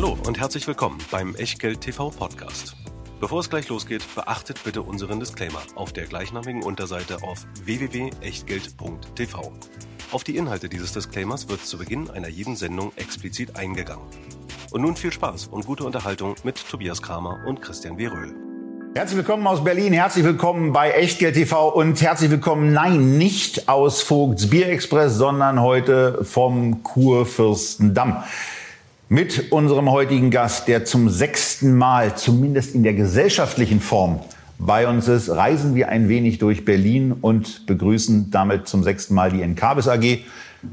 Hallo und herzlich willkommen beim Echtgeld TV Podcast. Bevor es gleich losgeht, beachtet bitte unseren Disclaimer auf der gleichnamigen Unterseite auf www.echtgeld.tv. Auf die Inhalte dieses Disclaimers wird zu Beginn einer jeden Sendung explizit eingegangen. Und nun viel Spaß und gute Unterhaltung mit Tobias Kramer und Christian W. Röhl. Herzlich willkommen aus Berlin, herzlich willkommen bei Echtgeld TV und herzlich willkommen, nein, nicht aus Vogts Bierexpress, sondern heute vom Kurfürstendamm mit unserem heutigen Gast, der zum sechsten Mal, zumindest in der gesellschaftlichen Form, bei uns ist, reisen wir ein wenig durch Berlin und begrüßen damit zum sechsten Mal die Encarvis AG,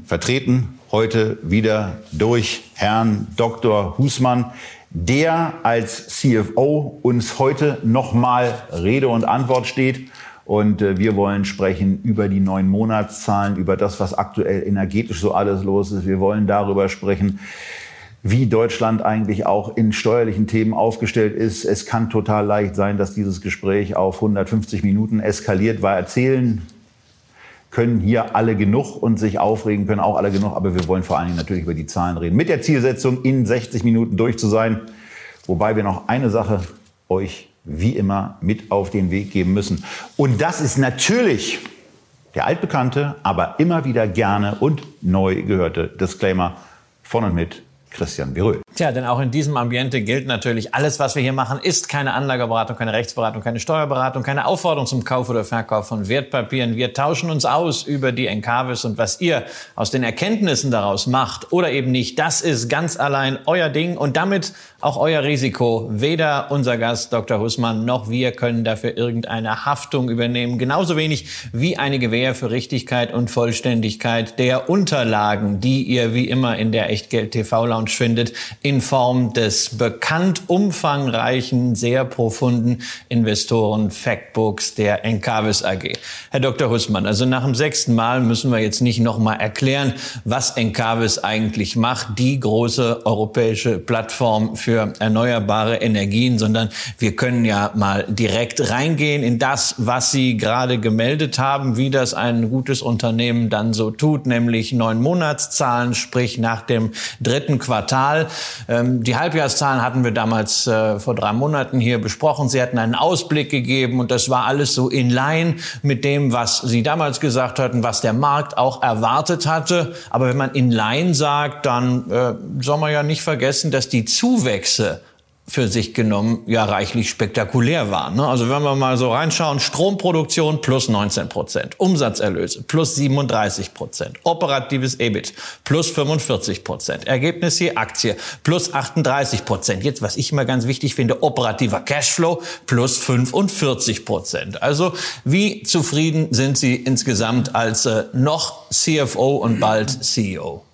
vertreten heute wieder durch Herrn Dr. Husmann, der als CFO uns heute nochmal Rede und Antwort steht. Und äh, wir wollen sprechen über die neuen Monatszahlen, über das, was aktuell energetisch so alles los ist. Wir wollen darüber sprechen, wie Deutschland eigentlich auch in steuerlichen Themen aufgestellt ist. Es kann total leicht sein, dass dieses Gespräch auf 150 Minuten eskaliert, weil erzählen können hier alle genug und sich aufregen können auch alle genug. Aber wir wollen vor allen Dingen natürlich über die Zahlen reden. Mit der Zielsetzung, in 60 Minuten durch zu sein. Wobei wir noch eine Sache euch wie immer mit auf den Weg geben müssen. Und das ist natürlich der altbekannte, aber immer wieder gerne und neu gehörte Disclaimer von und mit Christian Birö. Tja, denn auch in diesem Ambiente gilt natürlich, alles, was wir hier machen, ist keine Anlageberatung, keine Rechtsberatung, keine Steuerberatung, keine Aufforderung zum Kauf oder Verkauf von Wertpapieren. Wir tauschen uns aus über die Encarvis und was ihr aus den Erkenntnissen daraus macht oder eben nicht, das ist ganz allein euer Ding und damit auch euer Risiko. Weder unser Gast Dr. Hussmann noch wir können dafür irgendeine Haftung übernehmen. Genauso wenig wie eine Gewähr für Richtigkeit und Vollständigkeit der Unterlagen, die ihr wie immer in der Echtgeld TV Lounge findet in Form des bekannt umfangreichen, sehr profunden Investoren-Factbooks der Encarvis AG. Herr Dr. Hussmann, also nach dem sechsten Mal müssen wir jetzt nicht nochmal erklären, was Encarvis eigentlich macht, die große europäische Plattform für erneuerbare Energien, sondern wir können ja mal direkt reingehen in das, was Sie gerade gemeldet haben, wie das ein gutes Unternehmen dann so tut, nämlich neun Monatszahlen, sprich nach dem dritten Quartal. Ähm, die Halbjahreszahlen hatten wir damals äh, vor drei Monaten hier besprochen. Sie hatten einen Ausblick gegeben und das war alles so in line mit dem, was Sie damals gesagt hatten, was der Markt auch erwartet hatte. Aber wenn man in line sagt, dann äh, soll man ja nicht vergessen, dass die Zuwächse für sich genommen ja reichlich spektakulär waren. Ne? Also wenn wir mal so reinschauen, Stromproduktion plus 19 Prozent, Umsatzerlöse plus 37 Prozent, operatives EBIT plus 45 Prozent, Ergebnis hier Aktie plus 38 Prozent. Jetzt, was ich immer ganz wichtig finde, operativer Cashflow plus 45 Prozent. Also wie zufrieden sind Sie insgesamt als äh, noch CFO und bald CEO?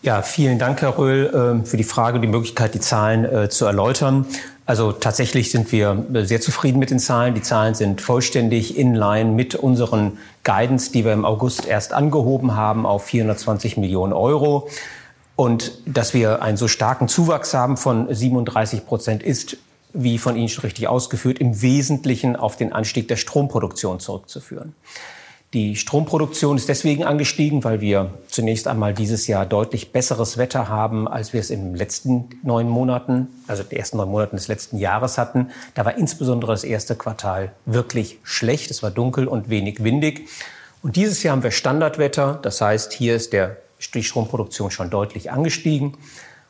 Ja, vielen Dank, Herr Röhl, ähm, für die Frage und die Möglichkeit, die Zahlen äh, zu erläutern. Also tatsächlich sind wir äh, sehr zufrieden mit den Zahlen. Die Zahlen sind vollständig in line mit unseren Guidance, die wir im August erst angehoben haben auf 420 Millionen Euro. Und dass wir einen so starken Zuwachs haben von 37 Prozent ist, wie von Ihnen schon richtig ausgeführt, im Wesentlichen auf den Anstieg der Stromproduktion zurückzuführen. Die Stromproduktion ist deswegen angestiegen, weil wir zunächst einmal dieses Jahr deutlich besseres Wetter haben, als wir es in den letzten neun Monaten, also die ersten neun Monaten des letzten Jahres hatten. Da war insbesondere das erste Quartal wirklich schlecht. Es war dunkel und wenig windig. Und dieses Jahr haben wir Standardwetter. Das heißt, hier ist der, die Stromproduktion schon deutlich angestiegen.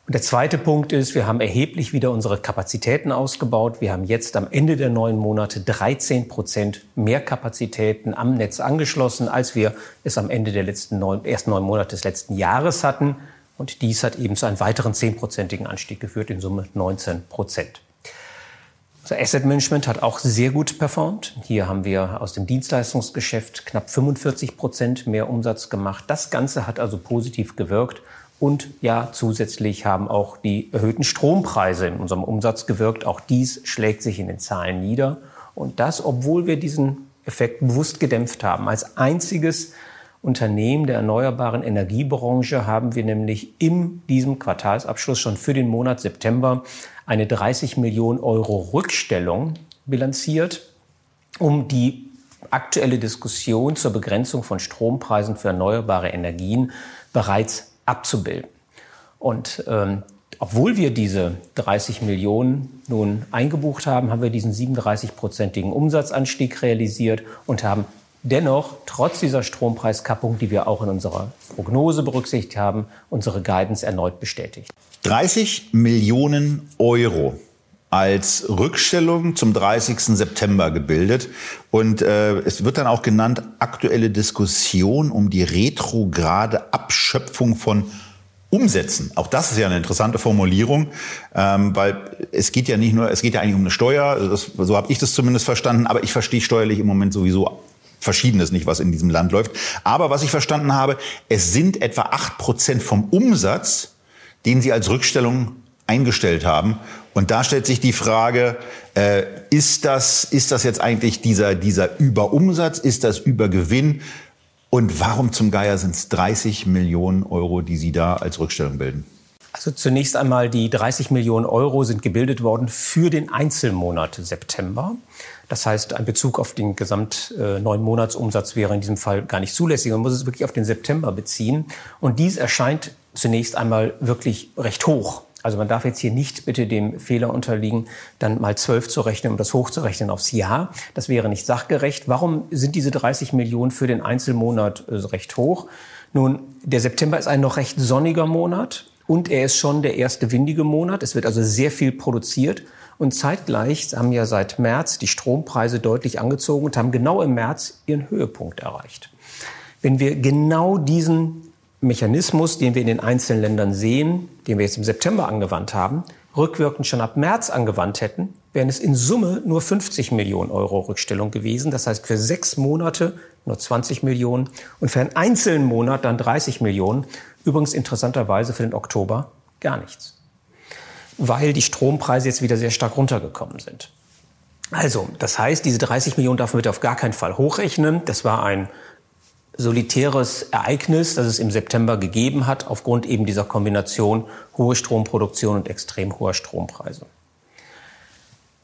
Und der zweite Punkt ist, wir haben erheblich wieder unsere Kapazitäten ausgebaut. Wir haben jetzt am Ende der neun Monate 13 Prozent mehr Kapazitäten am Netz angeschlossen, als wir es am Ende der letzten neun, ersten neun Monate des letzten Jahres hatten. Und dies hat eben zu einem weiteren zehnprozentigen Anstieg geführt, in Summe 19 Prozent. Unser Asset Management hat auch sehr gut performt. Hier haben wir aus dem Dienstleistungsgeschäft knapp 45 Prozent mehr Umsatz gemacht. Das Ganze hat also positiv gewirkt und ja, zusätzlich haben auch die erhöhten Strompreise in unserem Umsatz gewirkt. Auch dies schlägt sich in den Zahlen nieder. Und das, obwohl wir diesen Effekt bewusst gedämpft haben. Als einziges Unternehmen der erneuerbaren Energiebranche haben wir nämlich in diesem Quartalsabschluss schon für den Monat September eine 30 Millionen Euro Rückstellung bilanziert, um die aktuelle Diskussion zur Begrenzung von Strompreisen für erneuerbare Energien bereits abzubilden. Und ähm, obwohl wir diese 30 Millionen nun eingebucht haben, haben wir diesen 37-prozentigen Umsatzanstieg realisiert und haben dennoch, trotz dieser Strompreiskappung, die wir auch in unserer Prognose berücksichtigt haben, unsere Guidance erneut bestätigt. 30 Millionen Euro als Rückstellung zum 30. September gebildet. Und äh, es wird dann auch genannt, aktuelle Diskussion um die retrograde Abschöpfung von Umsätzen. Auch das ist ja eine interessante Formulierung, ähm, weil es geht ja nicht nur, es geht ja eigentlich um eine Steuer, das, so habe ich das zumindest verstanden, aber ich verstehe steuerlich im Moment sowieso Verschiedenes nicht, was in diesem Land läuft. Aber was ich verstanden habe, es sind etwa acht Prozent vom Umsatz, den Sie als Rückstellung eingestellt haben. Und da stellt sich die Frage, äh, ist, das, ist das jetzt eigentlich dieser, dieser Überumsatz, ist das Übergewinn? Und warum zum Geier sind es 30 Millionen Euro, die Sie da als Rückstellung bilden? Also zunächst einmal die 30 Millionen Euro sind gebildet worden für den Einzelmonat September. Das heißt, ein Bezug auf den gesamt äh, neun Monatsumsatz wäre in diesem Fall gar nicht zulässig. Man muss es wirklich auf den September beziehen. Und dies erscheint zunächst einmal wirklich recht hoch. Also man darf jetzt hier nicht bitte dem Fehler unterliegen, dann mal zwölf zu rechnen, um das hochzurechnen aufs Jahr. Das wäre nicht sachgerecht. Warum sind diese 30 Millionen für den Einzelmonat äh, recht hoch? Nun, der September ist ein noch recht sonniger Monat und er ist schon der erste windige Monat. Es wird also sehr viel produziert. Und zeitgleich haben ja seit März die Strompreise deutlich angezogen und haben genau im März ihren Höhepunkt erreicht. Wenn wir genau diesen Mechanismus, den wir in den einzelnen Ländern sehen, den wir jetzt im September angewandt haben, rückwirkend schon ab März angewandt hätten, wären es in Summe nur 50 Millionen Euro Rückstellung gewesen. Das heißt für sechs Monate nur 20 Millionen und für einen einzelnen Monat dann 30 Millionen. Übrigens interessanterweise für den Oktober gar nichts, weil die Strompreise jetzt wieder sehr stark runtergekommen sind. Also, das heißt, diese 30 Millionen darf man bitte auf gar keinen Fall hochrechnen. Das war ein solitäres Ereignis, das es im September gegeben hat, aufgrund eben dieser Kombination hohe Stromproduktion und extrem hoher Strompreise.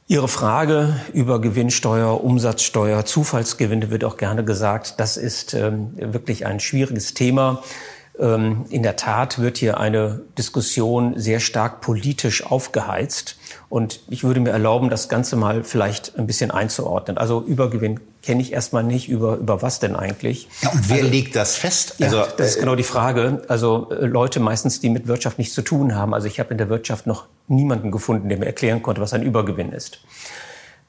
Ihre Frage über Gewinnsteuer, Umsatzsteuer, Zufallsgewinne wird auch gerne gesagt. Das ist ähm, wirklich ein schwieriges Thema. Ähm, in der Tat wird hier eine Diskussion sehr stark politisch aufgeheizt. Und ich würde mir erlauben, das Ganze mal vielleicht ein bisschen einzuordnen. Also Übergewinn kenne ich erstmal nicht. Über, über was denn eigentlich? Ja, und wer also, legt das fest? Also, ja, das ist genau die Frage. Also äh, Leute meistens, die mit Wirtschaft nichts zu tun haben. Also ich habe in der Wirtschaft noch niemanden gefunden, der mir erklären konnte, was ein Übergewinn ist.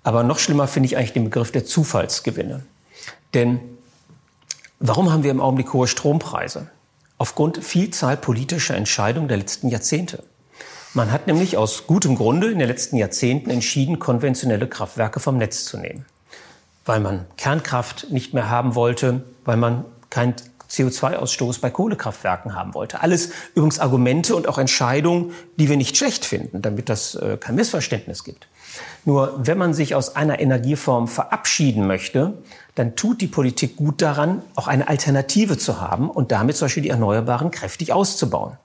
Aber noch schlimmer finde ich eigentlich den Begriff der Zufallsgewinne. Denn warum haben wir im Augenblick hohe Strompreise? Aufgrund Vielzahl politischer Entscheidungen der letzten Jahrzehnte. Man hat nämlich aus gutem Grunde in den letzten Jahrzehnten entschieden, konventionelle Kraftwerke vom Netz zu nehmen. Weil man Kernkraft nicht mehr haben wollte, weil man kein CO2-Ausstoß bei Kohlekraftwerken haben wollte. Alles übrigens Argumente und auch Entscheidungen, die wir nicht schlecht finden, damit das äh, kein Missverständnis gibt. Nur wenn man sich aus einer Energieform verabschieden möchte, dann tut die Politik gut daran, auch eine Alternative zu haben und damit zum Beispiel die Erneuerbaren kräftig auszubauen.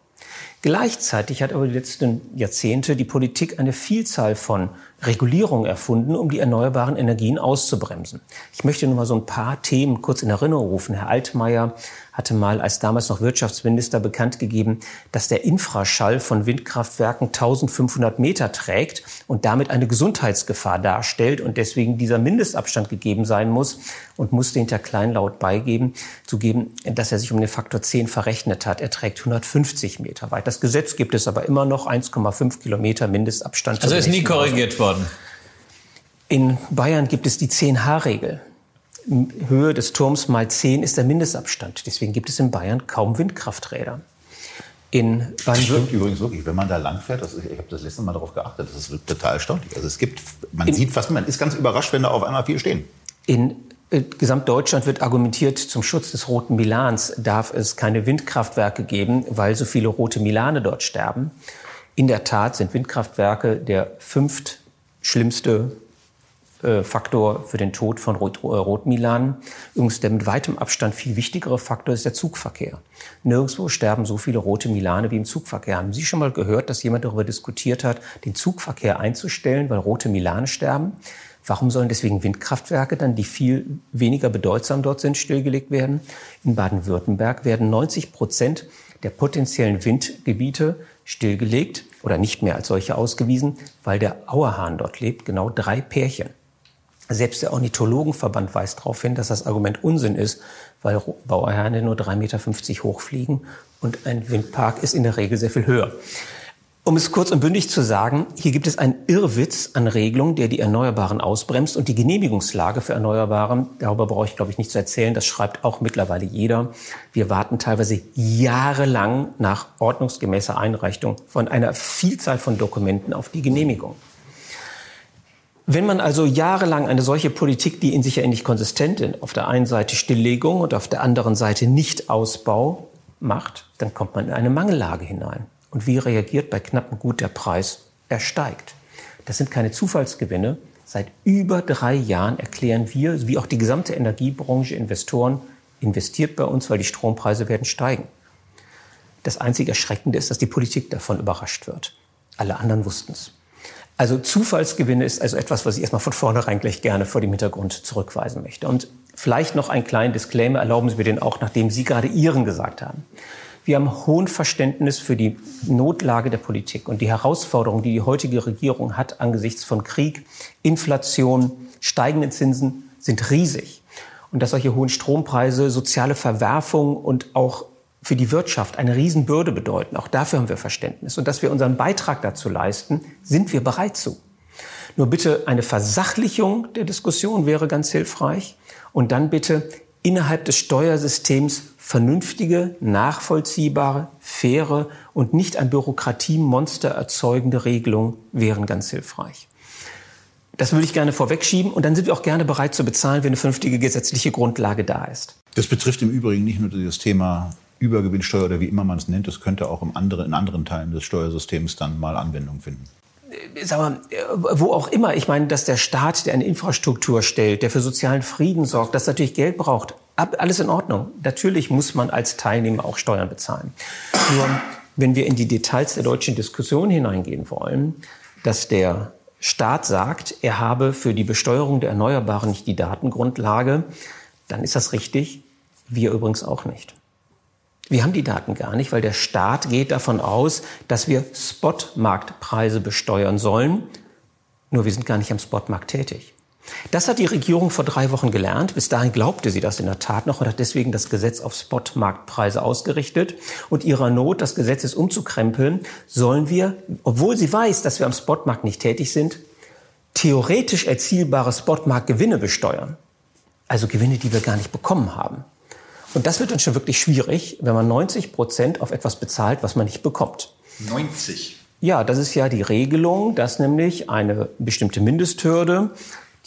Gleichzeitig hat aber die letzten Jahrzehnte die Politik eine Vielzahl von Regulierungen erfunden, um die erneuerbaren Energien auszubremsen. Ich möchte nur mal so ein paar Themen kurz in Erinnerung rufen. Herr Altmaier hatte mal als damals noch Wirtschaftsminister bekannt gegeben, dass der Infraschall von Windkraftwerken 1500 Meter trägt und damit eine Gesundheitsgefahr darstellt und deswegen dieser Mindestabstand gegeben sein muss und musste hinter kleinlaut beigeben, zugeben, dass er sich um den Faktor 10 verrechnet hat. Er trägt 150 Meter weit. Das Gesetz gibt es aber immer noch 1,5 Kilometer Mindestabstand. Also ist nie korrigiert worden. In Bayern gibt es die 10-H-Regel. Höhe des Turms mal 10 ist der Mindestabstand. Deswegen gibt es in Bayern kaum Windkrafträder. In das stimmt übrigens wirklich, wenn man da langfährt, ich habe das letzte Mal darauf geachtet, das ist total erstaunlich. Also es gibt, man in, sieht fast, man ist ganz überrascht, wenn da auf einmal viel stehen. In äh, Gesamtdeutschland wird argumentiert, zum Schutz des roten Milans darf es keine Windkraftwerke geben, weil so viele rote Milane dort sterben. In der Tat sind Windkraftwerke der fünft schlimmste Faktor für den Tod von Rot Rotmilan. Übrigens der mit weitem Abstand viel wichtigere Faktor ist der Zugverkehr. Nirgendwo sterben so viele rote Milane wie im Zugverkehr. Haben Sie schon mal gehört, dass jemand darüber diskutiert hat, den Zugverkehr einzustellen, weil rote Milane sterben? Warum sollen deswegen Windkraftwerke dann, die viel weniger bedeutsam dort sind, stillgelegt werden? In Baden-Württemberg werden 90 Prozent der potenziellen Windgebiete stillgelegt, oder nicht mehr als solche ausgewiesen, weil der Auerhahn dort lebt, genau drei Pärchen. Selbst der Ornithologenverband weist darauf hin, dass das Argument Unsinn ist, weil Bauerhähne nur 3,50 Meter hochfliegen und ein Windpark ist in der Regel sehr viel höher. Um es kurz und bündig zu sagen, hier gibt es einen Irrwitz an Regelungen, der die Erneuerbaren ausbremst und die Genehmigungslage für Erneuerbare, darüber brauche ich glaube ich nicht zu erzählen, das schreibt auch mittlerweile jeder. Wir warten teilweise jahrelang nach ordnungsgemäßer Einreichung von einer Vielzahl von Dokumenten auf die Genehmigung. Wenn man also jahrelang eine solche Politik, die in sich ja nicht konsistent ist, auf der einen Seite Stilllegung und auf der anderen Seite Nichtausbau macht, dann kommt man in eine Mangellage hinein. Und wie reagiert bei knappem Gut der Preis? Er steigt. Das sind keine Zufallsgewinne. Seit über drei Jahren erklären wir, wie auch die gesamte Energiebranche, Investoren, investiert bei uns, weil die Strompreise werden steigen. Das einzige Erschreckende ist, dass die Politik davon überrascht wird. Alle anderen wussten es. Also Zufallsgewinne ist also etwas, was ich erstmal von vornherein gleich gerne vor dem Hintergrund zurückweisen möchte. Und vielleicht noch einen kleinen Disclaimer, erlauben Sie mir den auch, nachdem Sie gerade Ihren gesagt haben. Wir haben hohen Verständnis für die Notlage der Politik und die Herausforderung, die die heutige Regierung hat angesichts von Krieg, Inflation, steigenden Zinsen, sind riesig. Und dass solche hohen Strompreise, soziale Verwerfung und auch für die Wirtschaft eine Riesenbürde bedeuten, auch dafür haben wir Verständnis. Und dass wir unseren Beitrag dazu leisten, sind wir bereit zu. Nur bitte eine Versachlichung der Diskussion wäre ganz hilfreich. Und dann bitte innerhalb des Steuersystems vernünftige, nachvollziehbare, faire und nicht ein Bürokratiemonster erzeugende Regelungen wären ganz hilfreich. Das würde ich gerne vorwegschieben und dann sind wir auch gerne bereit zu bezahlen, wenn eine vernünftige gesetzliche Grundlage da ist. Das betrifft im Übrigen nicht nur das Thema Übergewinnsteuer oder wie immer man es nennt. Das könnte auch im andere, in anderen Teilen des Steuersystems dann mal Anwendung finden. Äh, sag mal, äh, wo auch immer, ich meine, dass der Staat, der eine Infrastruktur stellt, der für sozialen Frieden sorgt, das natürlich Geld braucht, alles in Ordnung. Natürlich muss man als Teilnehmer auch Steuern bezahlen. Nur wenn wir in die Details der deutschen Diskussion hineingehen wollen, dass der Staat sagt, er habe für die Besteuerung der Erneuerbaren nicht die Datengrundlage, dann ist das richtig. Wir übrigens auch nicht. Wir haben die Daten gar nicht, weil der Staat geht davon aus, dass wir Spotmarktpreise besteuern sollen. Nur wir sind gar nicht am Spotmarkt tätig. Das hat die Regierung vor drei Wochen gelernt. Bis dahin glaubte sie das in der Tat noch und hat deswegen das Gesetz auf Spotmarktpreise ausgerichtet. Und ihrer Not, das Gesetz ist umzukrempeln, sollen wir, obwohl sie weiß, dass wir am Spotmarkt nicht tätig sind, theoretisch erzielbare Spotmarktgewinne besteuern. Also Gewinne, die wir gar nicht bekommen haben. Und das wird dann schon wirklich schwierig, wenn man 90 Prozent auf etwas bezahlt, was man nicht bekommt. 90? Ja, das ist ja die Regelung, dass nämlich eine bestimmte Mindesthürde,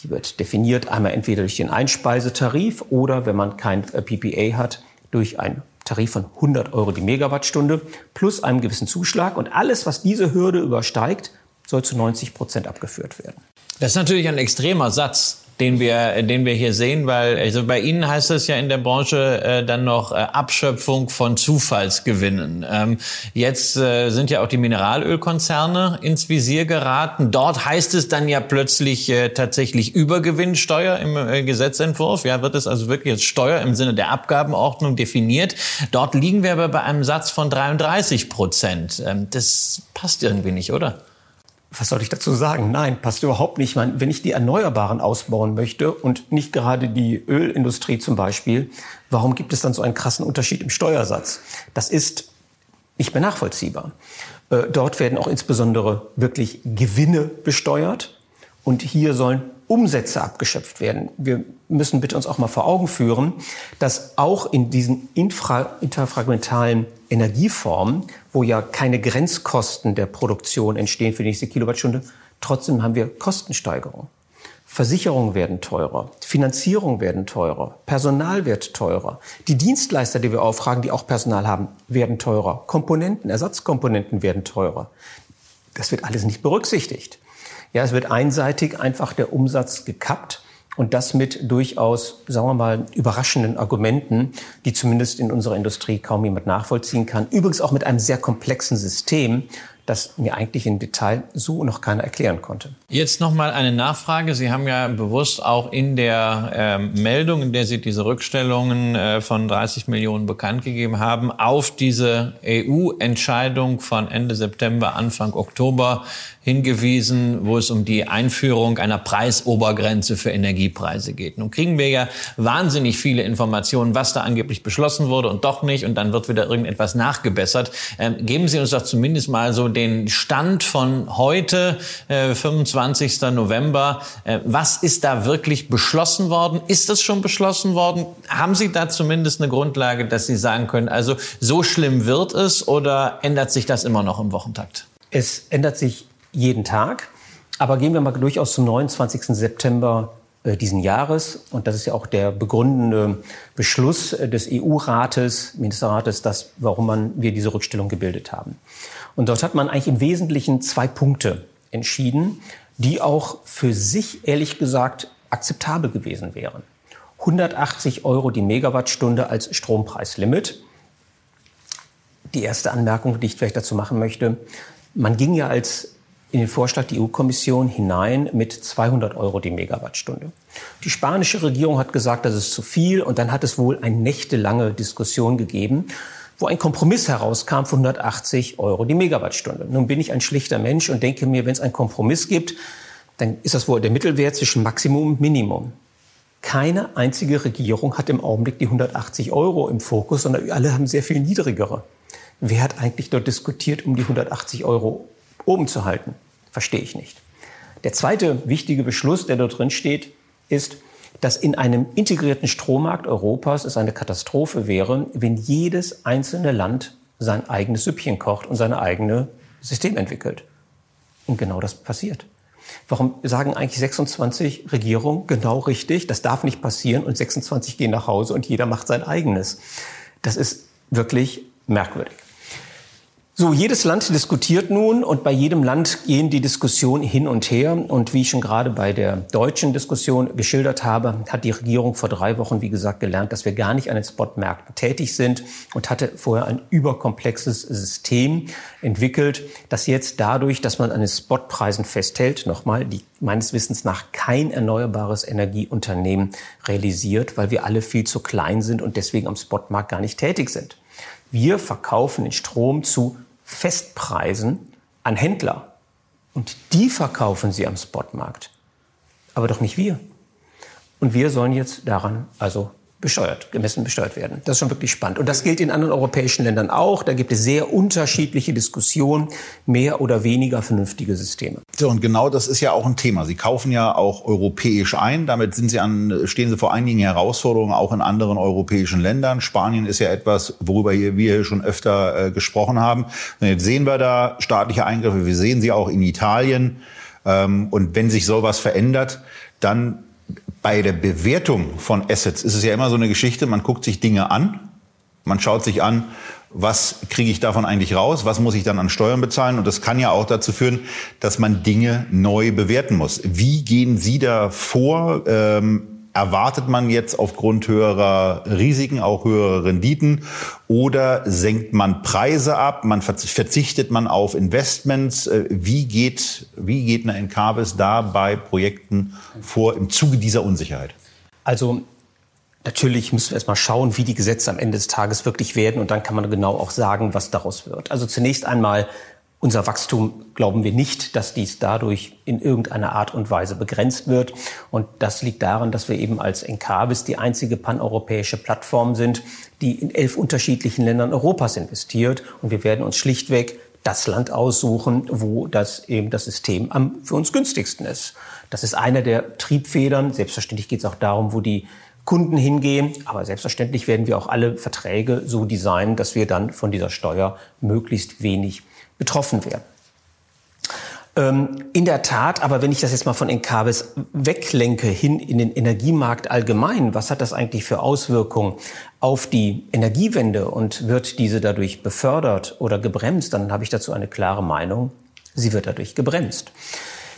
die wird definiert einmal entweder durch den Einspeisetarif oder, wenn man kein äh, PPA hat, durch einen Tarif von 100 Euro die Megawattstunde plus einem gewissen Zuschlag. Und alles, was diese Hürde übersteigt, soll zu 90 Prozent abgeführt werden. Das ist natürlich ein extremer Satz den wir, den wir hier sehen, weil also bei Ihnen heißt es ja in der Branche äh, dann noch äh, Abschöpfung von Zufallsgewinnen. Ähm, jetzt äh, sind ja auch die Mineralölkonzerne ins Visier geraten. Dort heißt es dann ja plötzlich äh, tatsächlich Übergewinnsteuer im äh, Gesetzentwurf. Ja, wird es also wirklich als Steuer im Sinne der Abgabenordnung definiert. Dort liegen wir aber bei einem Satz von 33 Prozent. Ähm, das passt irgendwie nicht, oder? Was soll ich dazu sagen? Nein, passt überhaupt nicht. meine, wenn ich die Erneuerbaren ausbauen möchte und nicht gerade die Ölindustrie zum Beispiel, warum gibt es dann so einen krassen Unterschied im Steuersatz? Das ist nicht mehr nachvollziehbar. Äh, dort werden auch insbesondere wirklich Gewinne besteuert und hier sollen Umsätze abgeschöpft werden. Wir müssen bitte uns auch mal vor Augen führen, dass auch in diesen infra interfragmentalen Energieformen, wo ja keine Grenzkosten der Produktion entstehen für die nächste Kilowattstunde, trotzdem haben wir Kostensteigerungen. Versicherungen werden teurer, Finanzierung werden teurer, Personal wird teurer, die Dienstleister, die wir auffragen, die auch Personal haben, werden teurer, Komponenten, Ersatzkomponenten werden teurer. Das wird alles nicht berücksichtigt. Ja, es wird einseitig einfach der Umsatz gekappt und das mit durchaus, sagen wir mal, überraschenden Argumenten, die zumindest in unserer Industrie kaum jemand nachvollziehen kann. Übrigens auch mit einem sehr komplexen System, das mir eigentlich im Detail so noch keiner erklären konnte. Jetzt noch mal eine Nachfrage. Sie haben ja bewusst auch in der äh, Meldung, in der Sie diese Rückstellungen äh, von 30 Millionen bekannt gegeben haben, auf diese EU-Entscheidung von Ende September, Anfang Oktober hingewiesen, wo es um die Einführung einer Preisobergrenze für Energiepreise geht. Nun kriegen wir ja wahnsinnig viele Informationen, was da angeblich beschlossen wurde und doch nicht, und dann wird wieder irgendetwas nachgebessert. Ähm, geben Sie uns doch zumindest mal so den Stand von heute, äh, 25. November. Äh, was ist da wirklich beschlossen worden? Ist das schon beschlossen worden? Haben Sie da zumindest eine Grundlage, dass Sie sagen können, also so schlimm wird es oder ändert sich das immer noch im Wochentakt? Es ändert sich jeden Tag. Aber gehen wir mal durchaus zum 29. September äh, diesen Jahres. Und das ist ja auch der begründende Beschluss äh, des EU-Rates, Ministerrates, das, warum man, wir diese Rückstellung gebildet haben. Und dort hat man eigentlich im Wesentlichen zwei Punkte entschieden, die auch für sich, ehrlich gesagt, akzeptabel gewesen wären. 180 Euro die Megawattstunde als Strompreislimit. Die erste Anmerkung, die ich vielleicht dazu machen möchte, man ging ja als in den Vorschlag die EU-Kommission hinein mit 200 Euro die Megawattstunde. Die spanische Regierung hat gesagt, das ist zu viel und dann hat es wohl eine nächtelange Diskussion gegeben, wo ein Kompromiss herauskam von 180 Euro die Megawattstunde. Nun bin ich ein schlichter Mensch und denke mir, wenn es einen Kompromiss gibt, dann ist das wohl der Mittelwert zwischen Maximum und Minimum. Keine einzige Regierung hat im Augenblick die 180 Euro im Fokus, sondern alle haben sehr viel niedrigere. Wer hat eigentlich dort diskutiert, um die 180 Euro oben zu halten? Verstehe ich nicht. Der zweite wichtige Beschluss, der dort drin steht, ist, dass in einem integrierten Strommarkt Europas es eine Katastrophe wäre, wenn jedes einzelne Land sein eigenes Süppchen kocht und seine eigene System entwickelt. Und genau das passiert. Warum sagen eigentlich 26 Regierungen genau richtig, das darf nicht passieren und 26 gehen nach Hause und jeder macht sein eigenes? Das ist wirklich merkwürdig. So, jedes Land diskutiert nun und bei jedem Land gehen die Diskussionen hin und her. Und wie ich schon gerade bei der deutschen Diskussion geschildert habe, hat die Regierung vor drei Wochen, wie gesagt, gelernt, dass wir gar nicht an den Spotmärkten tätig sind und hatte vorher ein überkomplexes System entwickelt, das jetzt dadurch, dass man an den Spotpreisen festhält, nochmal, die meines Wissens nach kein erneuerbares Energieunternehmen realisiert, weil wir alle viel zu klein sind und deswegen am Spotmarkt gar nicht tätig sind. Wir verkaufen den Strom zu Festpreisen an Händler. Und die verkaufen sie am Spotmarkt. Aber doch nicht wir. Und wir sollen jetzt daran also besteuert, gemessen besteuert werden. Das ist schon wirklich spannend. Und das gilt in anderen europäischen Ländern auch. Da gibt es sehr unterschiedliche Diskussionen, mehr oder weniger vernünftige Systeme. So, und genau das ist ja auch ein Thema. Sie kaufen ja auch europäisch ein. Damit sind Sie an, stehen Sie vor einigen Herausforderungen auch in anderen europäischen Ländern. Spanien ist ja etwas, worüber wir hier schon öfter äh, gesprochen haben. Und jetzt sehen wir da staatliche Eingriffe. Wir sehen sie auch in Italien. Ähm, und wenn sich sowas verändert, dann bei der Bewertung von Assets ist es ja immer so eine Geschichte, man guckt sich Dinge an, man schaut sich an, was kriege ich davon eigentlich raus, was muss ich dann an Steuern bezahlen und das kann ja auch dazu führen, dass man Dinge neu bewerten muss. Wie gehen Sie da vor? Ähm, Erwartet man jetzt aufgrund höherer Risiken auch höhere Renditen oder senkt man Preise ab, man verzichtet man auf Investments? Äh, wie geht, wie geht eine Encarvis da bei Projekten vor im Zuge dieser Unsicherheit? Also Natürlich müssen wir erstmal schauen, wie die Gesetze am Ende des Tages wirklich werden und dann kann man genau auch sagen, was daraus wird. Also zunächst einmal unser Wachstum glauben wir nicht, dass dies dadurch in irgendeiner Art und Weise begrenzt wird. Und das liegt daran, dass wir eben als Encarvis die einzige paneuropäische Plattform sind, die in elf unterschiedlichen Ländern Europas investiert. Und wir werden uns schlichtweg das Land aussuchen, wo das eben das System am für uns günstigsten ist. Das ist einer der Triebfedern. Selbstverständlich geht es auch darum, wo die Kunden hingehen. Aber selbstverständlich werden wir auch alle Verträge so designen, dass wir dann von dieser Steuer möglichst wenig betroffen werden. Ähm, in der Tat, aber wenn ich das jetzt mal von Encarvis weglenke hin in den Energiemarkt allgemein, was hat das eigentlich für Auswirkungen auf die Energiewende und wird diese dadurch befördert oder gebremst, dann habe ich dazu eine klare Meinung. Sie wird dadurch gebremst.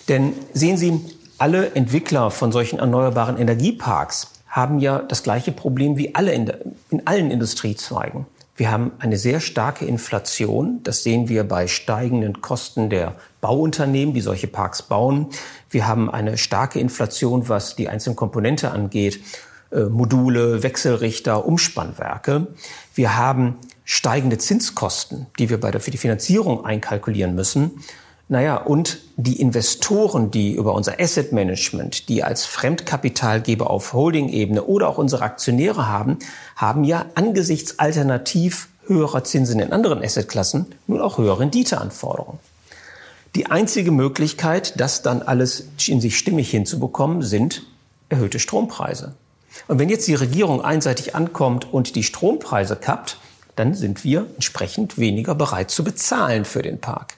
Denn sehen Sie, alle Entwickler von solchen erneuerbaren Energieparks haben ja das gleiche Problem wie alle in, der, in allen Industriezweigen. Wir haben eine sehr starke Inflation. Das sehen wir bei steigenden Kosten der Bauunternehmen, die solche Parks bauen. Wir haben eine starke Inflation, was die einzelnen Komponente angeht. Äh, Module, Wechselrichter, Umspannwerke. Wir haben steigende Zinskosten, die wir bei der, für die Finanzierung einkalkulieren müssen. Naja, und die Investoren, die über unser Asset Management, die als Fremdkapitalgeber auf Holding-Ebene oder auch unsere Aktionäre haben, haben ja angesichts alternativ höherer Zinsen in anderen Assetklassen nun auch höhere Renditeanforderungen. Die einzige Möglichkeit, das dann alles in sich stimmig hinzubekommen, sind erhöhte Strompreise. Und wenn jetzt die Regierung einseitig ankommt und die Strompreise kappt, dann sind wir entsprechend weniger bereit zu bezahlen für den Park.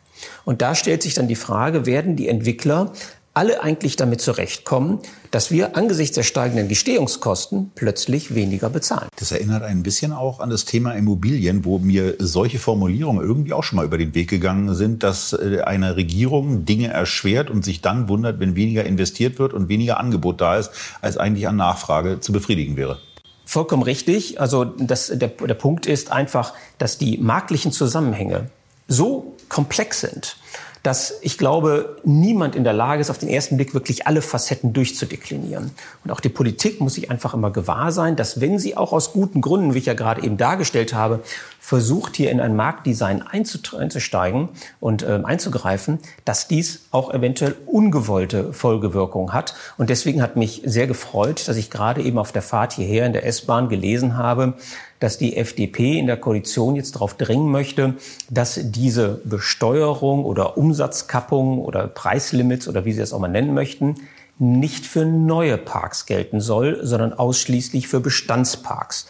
Und da stellt sich dann die Frage, werden die Entwickler alle eigentlich damit zurechtkommen, dass wir angesichts der steigenden Gestehungskosten plötzlich weniger bezahlen. Das erinnert ein bisschen auch an das Thema Immobilien, wo mir solche Formulierungen irgendwie auch schon mal über den Weg gegangen sind, dass äh, eine Regierung Dinge erschwert und sich dann wundert, wenn weniger investiert wird und weniger Angebot da ist, als eigentlich an Nachfrage zu befriedigen wäre. Vollkommen richtig. Also das, der, der Punkt ist einfach, dass die marktlichen Zusammenhänge so komplex sind, dass ich glaube, niemand in der Lage ist, auf den ersten Blick wirklich alle Facetten durchzudeklinieren. Und auch die Politik muss sich einfach immer gewahr sein, dass wenn sie auch aus guten Gründen, wie ich ja gerade eben dargestellt habe, versucht hier in ein Marktdesign einzusteigen und äh, einzugreifen, dass dies auch eventuell ungewollte Folgewirkungen hat. Und deswegen hat mich sehr gefreut, dass ich gerade eben auf der Fahrt hierher in der S-Bahn gelesen habe, dass die FDP in der Koalition jetzt darauf dringen möchte, dass diese Besteuerung oder Umsatzkappung oder Preislimits oder wie Sie es auch mal nennen möchten, nicht für neue Parks gelten soll, sondern ausschließlich für Bestandsparks.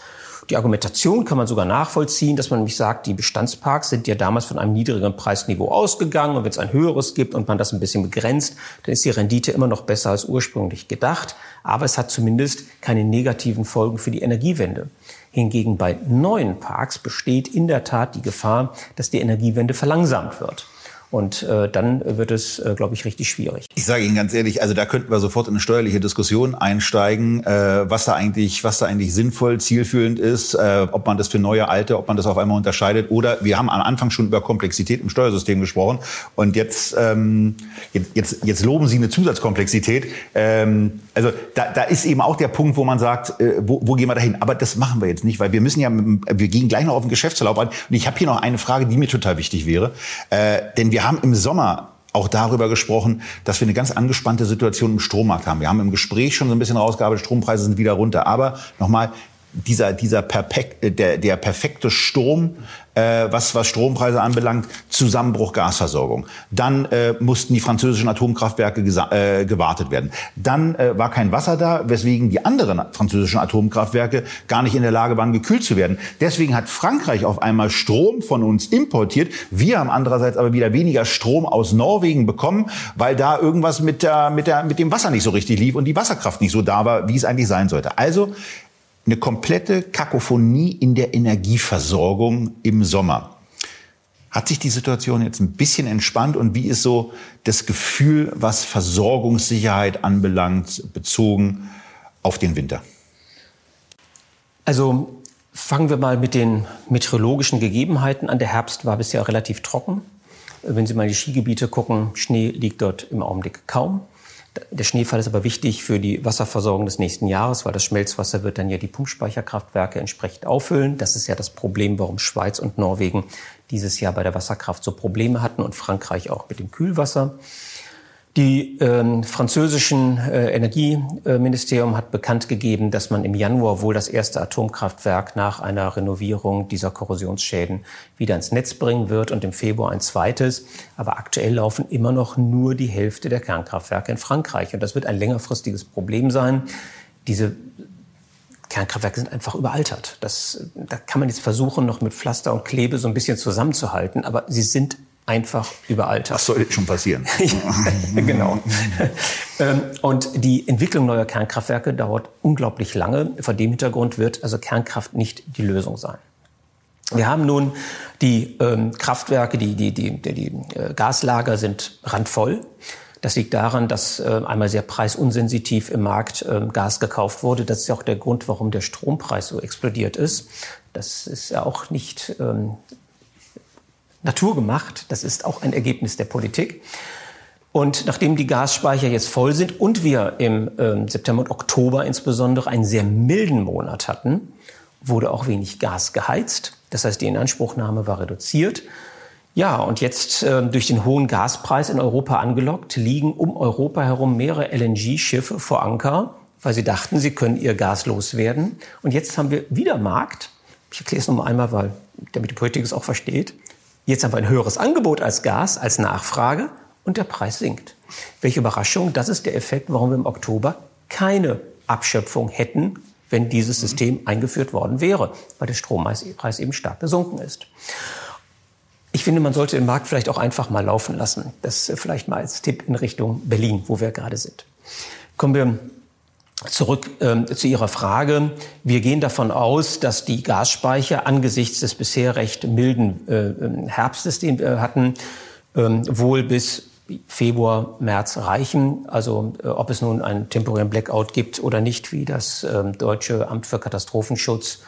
Die Argumentation kann man sogar nachvollziehen, dass man nämlich sagt, die Bestandsparks sind ja damals von einem niedrigeren Preisniveau ausgegangen und wenn es ein höheres gibt und man das ein bisschen begrenzt, dann ist die Rendite immer noch besser als ursprünglich gedacht. Aber es hat zumindest keine negativen Folgen für die Energiewende. Hingegen bei neuen Parks besteht in der Tat die Gefahr, dass die Energiewende verlangsamt wird. Und äh, dann wird es, äh, glaube ich, richtig schwierig. Ich sage Ihnen ganz ehrlich, also da könnten wir sofort in eine steuerliche Diskussion einsteigen, äh, was da eigentlich, was da eigentlich sinnvoll, zielführend ist, äh, ob man das für neue, alte, ob man das auf einmal unterscheidet. Oder wir haben am Anfang schon über Komplexität im Steuersystem gesprochen und jetzt, ähm, jetzt, jetzt, jetzt loben Sie eine Zusatzkomplexität. Ähm, also da, da ist eben auch der Punkt, wo man sagt, äh, wo, wo gehen wir dahin? Aber das machen wir jetzt nicht, weil wir müssen ja, wir gehen gleich noch auf den Geschäftsverlauf ein. Und ich habe hier noch eine Frage, die mir total wichtig wäre, äh, denn wir wir haben im Sommer auch darüber gesprochen, dass wir eine ganz angespannte Situation im Strommarkt haben. Wir haben im Gespräch schon so ein bisschen rausgearbeitet, Strompreise sind wieder runter. Aber nochmal, dieser, dieser perfekt, äh, der, der perfekte Strom, äh, was, was Strompreise anbelangt, Zusammenbruch Gasversorgung. Dann äh, mussten die französischen Atomkraftwerke äh, gewartet werden. Dann äh, war kein Wasser da, weswegen die anderen französischen Atomkraftwerke gar nicht in der Lage waren, gekühlt zu werden. Deswegen hat Frankreich auf einmal Strom von uns importiert. Wir haben andererseits aber wieder weniger Strom aus Norwegen bekommen, weil da irgendwas mit, der, mit, der, mit dem Wasser nicht so richtig lief und die Wasserkraft nicht so da war, wie es eigentlich sein sollte. Also eine komplette Kakophonie in der Energieversorgung im Sommer. Hat sich die Situation jetzt ein bisschen entspannt und wie ist so das Gefühl, was Versorgungssicherheit anbelangt, bezogen auf den Winter? Also fangen wir mal mit den meteorologischen Gegebenheiten an. Der Herbst war bisher relativ trocken. Wenn Sie mal in die Skigebiete gucken, Schnee liegt dort im Augenblick kaum. Der Schneefall ist aber wichtig für die Wasserversorgung des nächsten Jahres, weil das Schmelzwasser wird dann ja die Pumpspeicherkraftwerke entsprechend auffüllen. Das ist ja das Problem, warum Schweiz und Norwegen dieses Jahr bei der Wasserkraft so Probleme hatten und Frankreich auch mit dem Kühlwasser. Die ähm, französischen äh, Energieministerium hat bekannt gegeben, dass man im Januar wohl das erste Atomkraftwerk nach einer Renovierung dieser Korrosionsschäden wieder ins Netz bringen wird und im Februar ein zweites. Aber aktuell laufen immer noch nur die Hälfte der Kernkraftwerke in Frankreich. Und das wird ein längerfristiges Problem sein. Diese Kernkraftwerke sind einfach überaltert. Das, da kann man jetzt versuchen, noch mit Pflaster und Klebe so ein bisschen zusammenzuhalten, aber sie sind einfach überaltert. Was soll schon passieren? genau. Ähm, und die Entwicklung neuer Kernkraftwerke dauert unglaublich lange. Vor dem Hintergrund wird also Kernkraft nicht die Lösung sein. Wir haben nun die ähm, Kraftwerke, die, die, die, die, äh, Gaslager sind randvoll. Das liegt daran, dass äh, einmal sehr preisunsensitiv im Markt äh, Gas gekauft wurde. Das ist ja auch der Grund, warum der Strompreis so explodiert ist. Das ist ja auch nicht ähm, naturgemacht. Das ist auch ein Ergebnis der Politik. Und nachdem die Gasspeicher jetzt voll sind und wir im äh, September und Oktober insbesondere einen sehr milden Monat hatten, wurde auch wenig Gas geheizt. Das heißt, die Inanspruchnahme war reduziert. Ja, und jetzt äh, durch den hohen Gaspreis in Europa angelockt, liegen um Europa herum mehrere LNG-Schiffe vor Anker, weil sie dachten, sie können ihr Gas loswerden. Und jetzt haben wir wieder Markt. Ich erkläre es noch mal einmal, weil damit die Politik es auch versteht. Jetzt haben wir ein höheres Angebot als Gas, als Nachfrage und der Preis sinkt. Welche Überraschung, das ist der Effekt, warum wir im Oktober keine Abschöpfung hätten, wenn dieses System eingeführt worden wäre, weil der Strompreis eben stark gesunken ist. Ich finde, man sollte den Markt vielleicht auch einfach mal laufen lassen. Das vielleicht mal als Tipp in Richtung Berlin, wo wir gerade sind. Kommen wir Zurück ähm, zu Ihrer Frage. Wir gehen davon aus, dass die Gasspeicher angesichts des bisher recht milden äh, ähm, Herbstes, den wir hatten, ähm, wohl bis Februar, März reichen. Also äh, ob es nun einen temporären Blackout gibt oder nicht, wie das äh, Deutsche Amt für Katastrophenschutz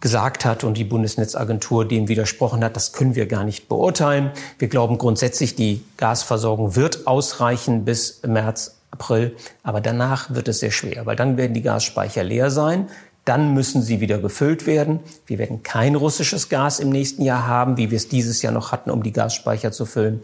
gesagt hat und die Bundesnetzagentur dem widersprochen hat, das können wir gar nicht beurteilen. Wir glauben grundsätzlich, die Gasversorgung wird ausreichen bis März, April. Aber danach wird es sehr schwer, weil dann werden die Gasspeicher leer sein. Dann müssen sie wieder gefüllt werden. Wir werden kein russisches Gas im nächsten Jahr haben, wie wir es dieses Jahr noch hatten, um die Gasspeicher zu füllen.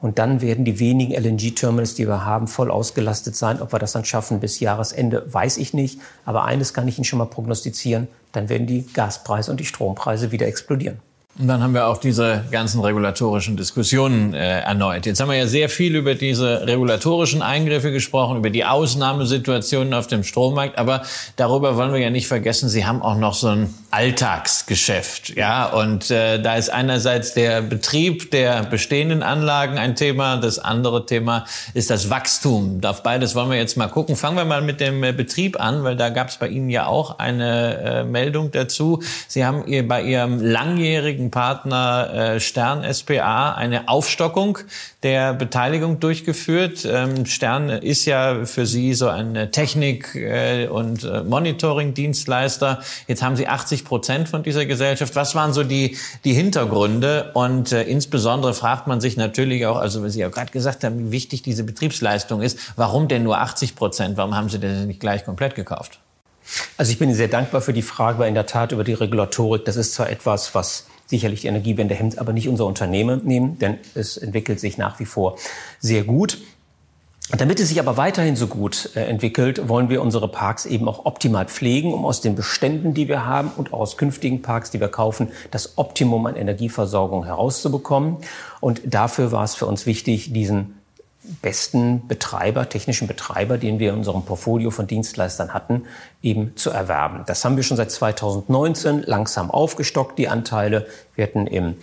Und dann werden die wenigen LNG-Terminals, die wir haben, voll ausgelastet sein. Ob wir das dann schaffen bis Jahresende, weiß ich nicht. Aber eines kann ich Ihnen schon mal prognostizieren. Dann werden die Gaspreise und die Strompreise wieder explodieren. Und dann haben wir auch diese ganzen regulatorischen Diskussionen äh, erneut. Jetzt haben wir ja sehr viel über diese regulatorischen Eingriffe gesprochen, über die Ausnahmesituationen auf dem Strommarkt. Aber darüber wollen wir ja nicht vergessen, Sie haben auch noch so ein Alltagsgeschäft. Ja, und äh, da ist einerseits der Betrieb der bestehenden Anlagen ein Thema. Das andere Thema ist das Wachstum. Auf beides wollen wir jetzt mal gucken. Fangen wir mal mit dem äh, Betrieb an, weil da gab es bei Ihnen ja auch eine äh, Meldung dazu. Sie haben ihr bei Ihrem langjährigen langjährigen Partner äh, Stern SPA eine Aufstockung der Beteiligung durchgeführt. Ähm, Stern ist ja für Sie so ein Technik- äh, und äh, Monitoring-Dienstleister. Jetzt haben Sie 80 Prozent von dieser Gesellschaft. Was waren so die, die Hintergründe? Und äh, insbesondere fragt man sich natürlich auch, also Sie ja gerade gesagt haben, wie wichtig diese Betriebsleistung ist. Warum denn nur 80 Prozent? Warum haben Sie das nicht gleich komplett gekauft? Also ich bin sehr dankbar für die Frage, weil in der Tat über die Regulatorik, das ist zwar etwas, was sicherlich die Energiewende hemmt, aber nicht unser Unternehmen nehmen, denn es entwickelt sich nach wie vor sehr gut. Damit es sich aber weiterhin so gut äh, entwickelt, wollen wir unsere Parks eben auch optimal pflegen, um aus den Beständen, die wir haben und auch aus künftigen Parks, die wir kaufen, das Optimum an Energieversorgung herauszubekommen. Und dafür war es für uns wichtig, diesen besten Betreiber, technischen Betreiber, den wir in unserem Portfolio von Dienstleistern hatten, eben zu erwerben. Das haben wir schon seit 2019 langsam aufgestockt, die Anteile. Wir hatten im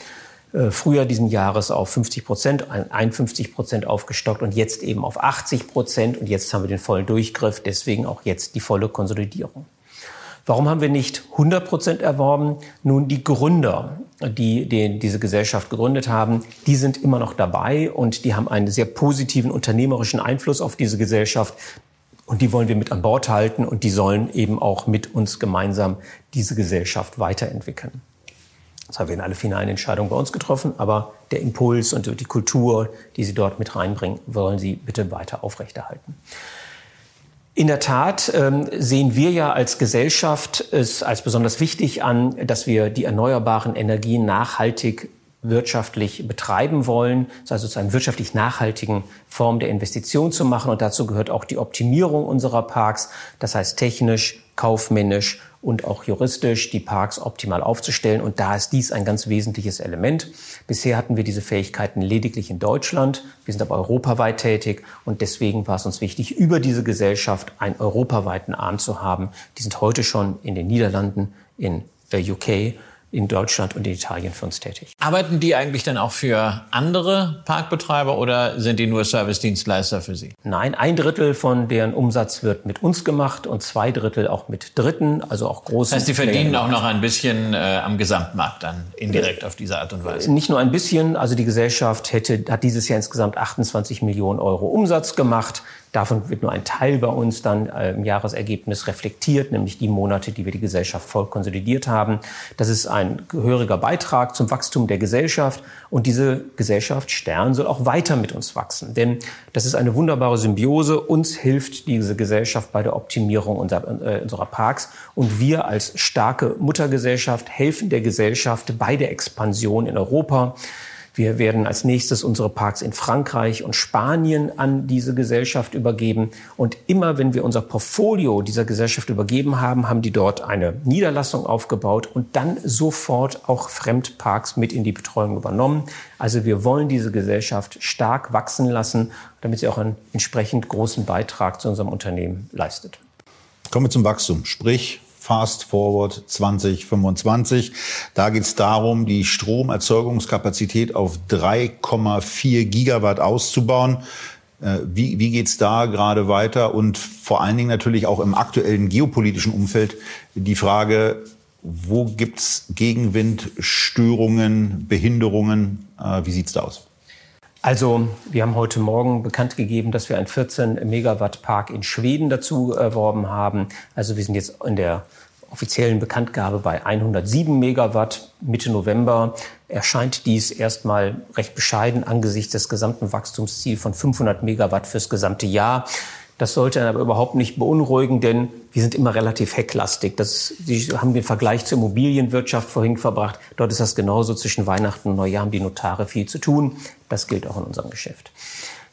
äh, Frühjahr diesen Jahres auf 50 Prozent, 51 Prozent aufgestockt und jetzt eben auf 80 Prozent. Und jetzt haben wir den vollen Durchgriff, deswegen auch jetzt die volle Konsolidierung. Warum haben wir nicht 100 Prozent erworben? Nun, die Gründer, die, die diese Gesellschaft gegründet haben, die sind immer noch dabei und die haben einen sehr positiven unternehmerischen Einfluss auf diese Gesellschaft. Und die wollen wir mit an Bord halten und die sollen eben auch mit uns gemeinsam diese Gesellschaft weiterentwickeln. Das haben wir in alle finalen Entscheidungen bei uns getroffen, aber der Impuls und die Kultur, die Sie dort mit reinbringen, wollen Sie bitte weiter aufrechterhalten. In der Tat ähm, sehen wir ja als Gesellschaft es als besonders wichtig an, dass wir die erneuerbaren Energien nachhaltig wirtschaftlich betreiben wollen, also zu einer wirtschaftlich nachhaltigen Form der Investition zu machen. Und dazu gehört auch die Optimierung unserer Parks, das heißt technisch, kaufmännisch und auch juristisch die Parks optimal aufzustellen. Und da ist dies ein ganz wesentliches Element. Bisher hatten wir diese Fähigkeiten lediglich in Deutschland. Wir sind aber europaweit tätig und deswegen war es uns wichtig, über diese Gesellschaft einen europaweiten Arm zu haben. Die sind heute schon in den Niederlanden, in der UK in Deutschland und in Italien für uns tätig. Arbeiten die eigentlich dann auch für andere Parkbetreiber oder sind die nur Servicedienstleister für Sie? Nein, ein Drittel von deren Umsatz wird mit uns gemacht und zwei Drittel auch mit Dritten, also auch großen. Das heißt, die verdienen auch noch ein bisschen äh, am Gesamtmarkt dann indirekt äh, auf diese Art und Weise? Nicht nur ein bisschen, also die Gesellschaft hätte, hat dieses Jahr insgesamt 28 Millionen Euro Umsatz gemacht. Davon wird nur ein Teil bei uns dann äh, im Jahresergebnis reflektiert, nämlich die Monate, die wir die Gesellschaft voll konsolidiert haben. Das ist ein gehöriger Beitrag zum Wachstum der Gesellschaft. Und diese Gesellschaft Stern soll auch weiter mit uns wachsen. Denn das ist eine wunderbare Symbiose. Uns hilft diese Gesellschaft bei der Optimierung unserer, äh, unserer Parks. Und wir als starke Muttergesellschaft helfen der Gesellschaft bei der Expansion in Europa. Wir werden als nächstes unsere Parks in Frankreich und Spanien an diese Gesellschaft übergeben. Und immer wenn wir unser Portfolio dieser Gesellschaft übergeben haben, haben die dort eine Niederlassung aufgebaut und dann sofort auch Fremdparks mit in die Betreuung übernommen. Also wir wollen diese Gesellschaft stark wachsen lassen, damit sie auch einen entsprechend großen Beitrag zu unserem Unternehmen leistet. Kommen wir zum Wachstum. Sprich, Fast Forward 2025. Da geht es darum, die Stromerzeugungskapazität auf 3,4 Gigawatt auszubauen. Äh, wie, wie geht es da gerade weiter? Und vor allen Dingen natürlich auch im aktuellen geopolitischen Umfeld die Frage, wo gibt es Gegenwind, Störungen, Behinderungen? Äh, wie sieht es da aus? Also, wir haben heute Morgen bekannt gegeben, dass wir einen 14 Megawatt Park in Schweden dazu erworben haben. Also wir sind jetzt in der offiziellen Bekanntgabe bei 107 Megawatt. Mitte November erscheint dies erstmal recht bescheiden angesichts des gesamten Wachstumsziels von 500 Megawatt fürs gesamte Jahr. Das sollte aber überhaupt nicht beunruhigen, denn wir sind immer relativ hecklastig. Das, Sie haben den Vergleich zur Immobilienwirtschaft vorhin verbracht. Dort ist das genauso. Zwischen Weihnachten und Neujahr haben die Notare viel zu tun. Das gilt auch in unserem Geschäft.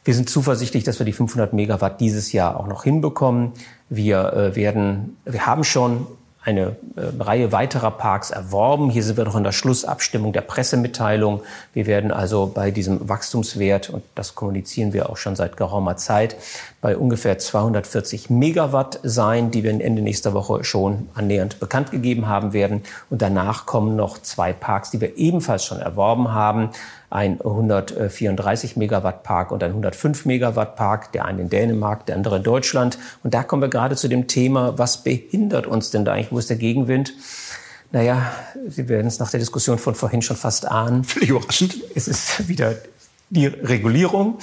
Wir sind zuversichtlich, dass wir die 500 Megawatt dieses Jahr auch noch hinbekommen. Wir äh, werden, wir haben schon eine äh, Reihe weiterer Parks erworben. Hier sind wir noch in der Schlussabstimmung der Pressemitteilung. Wir werden also bei diesem Wachstumswert, und das kommunizieren wir auch schon seit geraumer Zeit, bei ungefähr 240 Megawatt sein, die wir Ende nächster Woche schon annähernd bekannt gegeben haben werden. Und danach kommen noch zwei Parks, die wir ebenfalls schon erworben haben ein 134 Megawatt Park und ein 105 Megawatt Park, der eine in Dänemark, der andere in Deutschland. Und da kommen wir gerade zu dem Thema, was behindert uns denn da eigentlich, wo ist der Gegenwind? Naja, Sie werden es nach der Diskussion von vorhin schon fast ahnen. Völlig überraschend. Es ist wieder die Regulierung.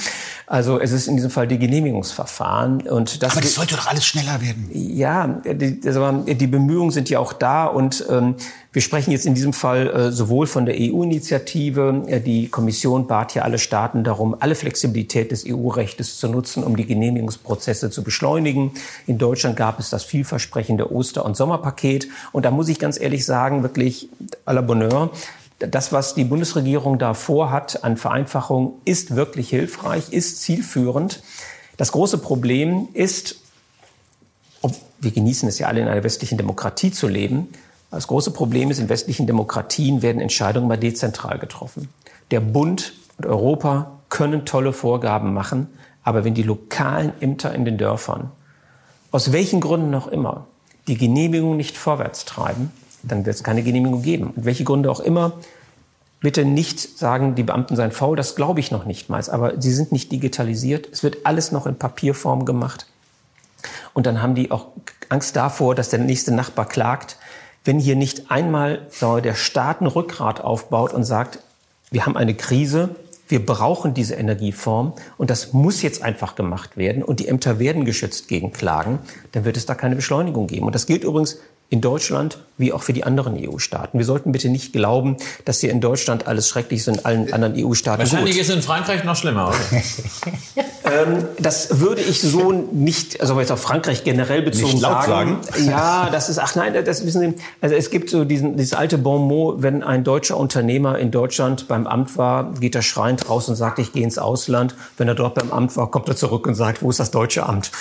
Also es ist in diesem Fall die Genehmigungsverfahren. Und das Aber das sollte doch alles schneller werden. Ja, die, die Bemühungen sind ja auch da. Und ähm, wir sprechen jetzt in diesem Fall äh, sowohl von der EU-Initiative. Äh, die Kommission bat ja alle Staaten darum, alle Flexibilität des EU-Rechtes zu nutzen, um die Genehmigungsprozesse zu beschleunigen. In Deutschland gab es das vielversprechende Oster- und Sommerpaket. Und da muss ich ganz ehrlich sagen, wirklich à la Bonheur, das, was die Bundesregierung da vorhat an Vereinfachung, ist wirklich hilfreich, ist zielführend. Das große Problem ist, ob, wir genießen es ja alle in einer westlichen Demokratie zu leben, das große Problem ist, in westlichen Demokratien werden Entscheidungen mal dezentral getroffen. Der Bund und Europa können tolle Vorgaben machen, aber wenn die lokalen Ämter in den Dörfern, aus welchen Gründen auch immer, die Genehmigung nicht vorwärts treiben, dann wird es keine Genehmigung geben. Und welche Gründe auch immer, bitte nicht sagen, die Beamten seien faul, das glaube ich noch nicht mal. Aber sie sind nicht digitalisiert. Es wird alles noch in Papierform gemacht. Und dann haben die auch Angst davor, dass der nächste Nachbar klagt, wenn hier nicht einmal der Staat ein Rückgrat aufbaut und sagt, wir haben eine Krise, wir brauchen diese Energieform und das muss jetzt einfach gemacht werden und die Ämter werden geschützt gegen Klagen, dann wird es da keine Beschleunigung geben. Und das gilt übrigens in Deutschland wie auch für die anderen EU-Staaten. Wir sollten bitte nicht glauben, dass hier in Deutschland alles schrecklich ist und in allen anderen EU-Staaten Wahrscheinlich gut. ist in Frankreich noch schlimmer. ähm, das würde ich so nicht, also jetzt auf Frankreich generell bezogen sagen. sagen. Ja, das ist, ach nein, das wissen Sie, also es gibt so diesen, dieses alte Bon mot, wenn ein deutscher Unternehmer in Deutschland beim Amt war, geht er schreiend raus und sagt, ich gehe ins Ausland. Wenn er dort beim Amt war, kommt er zurück und sagt, wo ist das deutsche Amt?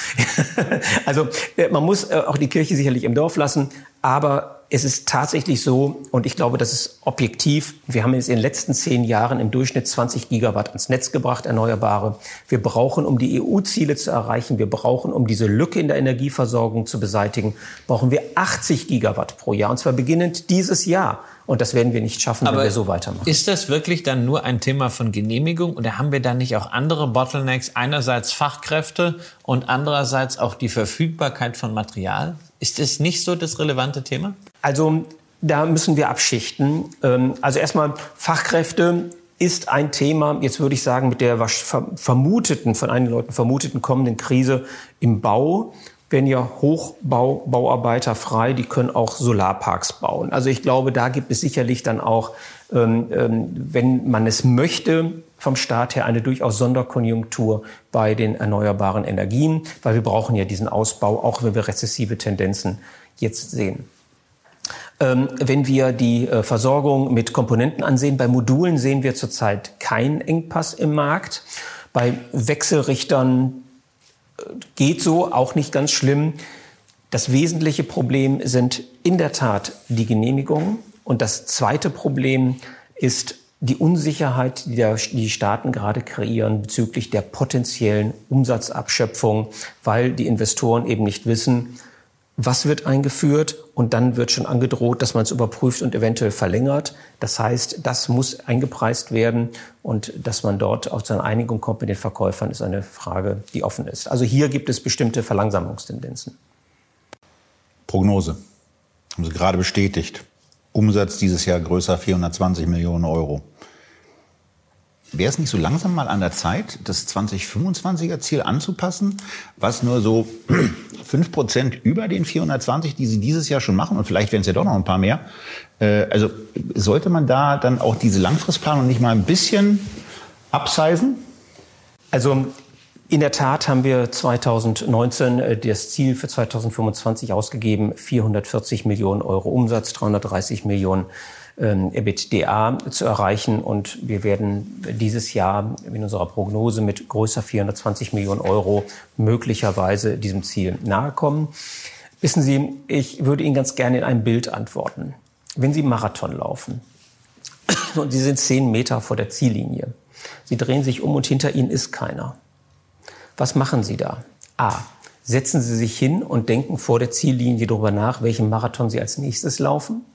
also äh, man muss äh, auch die Kirche sicherlich im Dorf lassen. Aber es ist tatsächlich so, und ich glaube, das ist objektiv, wir haben jetzt in den letzten zehn Jahren im Durchschnitt 20 Gigawatt ans Netz gebracht, Erneuerbare. Wir brauchen, um die EU-Ziele zu erreichen, wir brauchen, um diese Lücke in der Energieversorgung zu beseitigen, brauchen wir 80 Gigawatt pro Jahr, und zwar beginnend dieses Jahr. Und das werden wir nicht schaffen, Aber wenn wir so weitermachen. Ist das wirklich dann nur ein Thema von Genehmigung oder haben wir da nicht auch andere Bottlenecks? Einerseits Fachkräfte und andererseits auch die Verfügbarkeit von Material? Ist das nicht so das relevante Thema? Also da müssen wir abschichten. Ähm, also erstmal Fachkräfte ist ein Thema, jetzt würde ich sagen, mit der vermuteten, von einigen Leuten vermuteten kommenden Krise im Bau werden ja Hochbauarbeiter frei, die können auch Solarparks bauen. Also ich glaube, da gibt es sicherlich dann auch, ähm, ähm, wenn man es möchte, vom Staat her eine durchaus Sonderkonjunktur bei den erneuerbaren Energien, weil wir brauchen ja diesen Ausbau, auch wenn wir rezessive Tendenzen jetzt sehen. Ähm, wenn wir die äh, Versorgung mit Komponenten ansehen, bei Modulen sehen wir zurzeit keinen Engpass im Markt. Bei Wechselrichtern äh, geht so, auch nicht ganz schlimm. Das wesentliche Problem sind in der Tat die Genehmigungen. Und das zweite Problem ist die Unsicherheit, die die Staaten gerade kreieren bezüglich der potenziellen Umsatzabschöpfung, weil die Investoren eben nicht wissen, was wird eingeführt und dann wird schon angedroht, dass man es überprüft und eventuell verlängert. Das heißt, das muss eingepreist werden und dass man dort auf eine Einigung kommt mit den Verkäufern, ist eine Frage, die offen ist. Also hier gibt es bestimmte Verlangsamungstendenzen. Prognose. Haben Sie gerade bestätigt. Umsatz dieses Jahr größer 420 Millionen Euro. Wäre es nicht so langsam mal an der Zeit, das 2025er Ziel anzupassen, was nur so 5 Prozent über den 420, die Sie dieses Jahr schon machen, und vielleicht werden es ja doch noch ein paar mehr. Äh, also sollte man da dann auch diese Langfristplanung nicht mal ein bisschen absizen? Also in der Tat haben wir 2019 äh, das Ziel für 2025 ausgegeben, 440 Millionen Euro Umsatz, 330 Millionen ähm, EBITDA zu erreichen. Und wir werden dieses Jahr in unserer Prognose mit größer 420 Millionen Euro möglicherweise diesem Ziel nahe kommen. Wissen Sie, ich würde Ihnen ganz gerne in einem Bild antworten. Wenn Sie Marathon laufen und Sie sind zehn Meter vor der Ziellinie, Sie drehen sich um und hinter Ihnen ist keiner. Was machen Sie da? A. Setzen Sie sich hin und denken vor der Ziellinie darüber nach, welchen Marathon Sie als nächstes laufen?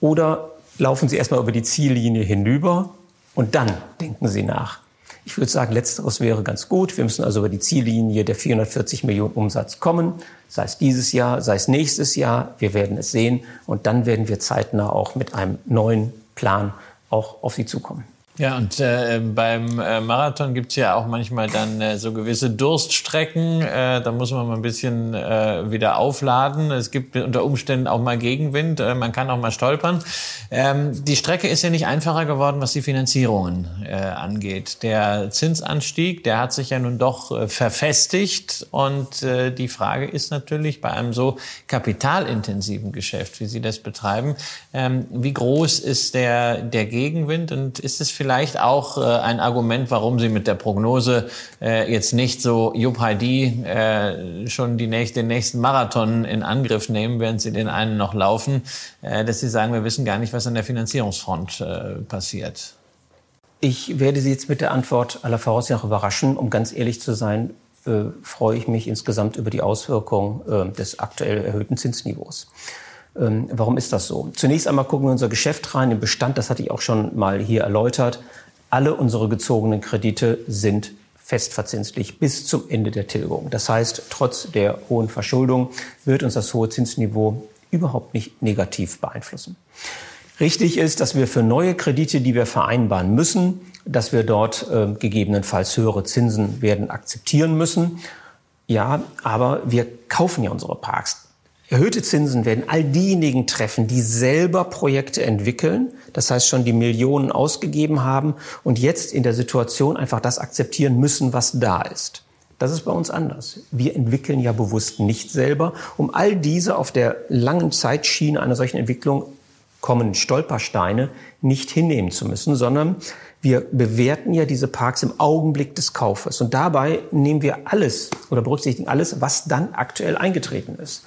Oder laufen Sie erstmal über die Ziellinie hinüber und dann denken Sie nach. Ich würde sagen, letzteres wäre ganz gut. Wir müssen also über die Ziellinie der 440 Millionen Umsatz kommen, sei es dieses Jahr, sei es nächstes Jahr. Wir werden es sehen und dann werden wir zeitnah auch mit einem neuen Plan auch auf Sie zukommen. Ja, und äh, beim äh, Marathon gibt's ja auch manchmal dann äh, so gewisse Durststrecken. Äh, da muss man mal ein bisschen äh, wieder aufladen. Es gibt unter Umständen auch mal Gegenwind. Äh, man kann auch mal stolpern. Ähm, die Strecke ist ja nicht einfacher geworden, was die Finanzierungen angeht. Der Zinsanstieg, der hat sich ja nun doch verfestigt. Und die Frage ist natürlich bei einem so kapitalintensiven Geschäft, wie Sie das betreiben, ähm, wie groß ist der, der Gegenwind und ist es vielleicht vielleicht auch äh, ein Argument, warum Sie mit der Prognose äh, jetzt nicht so Jupp Heidi äh, schon die nächste, den nächsten Marathon in Angriff nehmen, während Sie den einen noch laufen, äh, dass Sie sagen, wir wissen gar nicht, was an der Finanzierungsfront äh, passiert. Ich werde Sie jetzt mit der Antwort aller Voraussicht überraschen. Um ganz ehrlich zu sein, äh, freue ich mich insgesamt über die Auswirkungen äh, des aktuell erhöhten Zinsniveaus. Ähm, warum ist das so? Zunächst einmal gucken wir unser Geschäft rein, im Bestand, das hatte ich auch schon mal hier erläutert. Alle unsere gezogenen Kredite sind festverzinslich bis zum Ende der Tilgung. Das heißt, trotz der hohen Verschuldung wird uns das hohe Zinsniveau überhaupt nicht negativ beeinflussen. Richtig ist, dass wir für neue Kredite, die wir vereinbaren müssen, dass wir dort äh, gegebenenfalls höhere Zinsen werden akzeptieren müssen. Ja, aber wir kaufen ja unsere Parks. Erhöhte Zinsen werden all diejenigen treffen, die selber Projekte entwickeln, das heißt schon die Millionen ausgegeben haben und jetzt in der Situation einfach das akzeptieren müssen, was da ist. Das ist bei uns anders. Wir entwickeln ja bewusst nicht selber. Um all diese auf der langen Zeitschiene einer solchen Entwicklung kommenden Stolpersteine nicht hinnehmen zu müssen, sondern wir bewerten ja diese Parks im Augenblick des Kaufes. Und dabei nehmen wir alles oder berücksichtigen alles, was dann aktuell eingetreten ist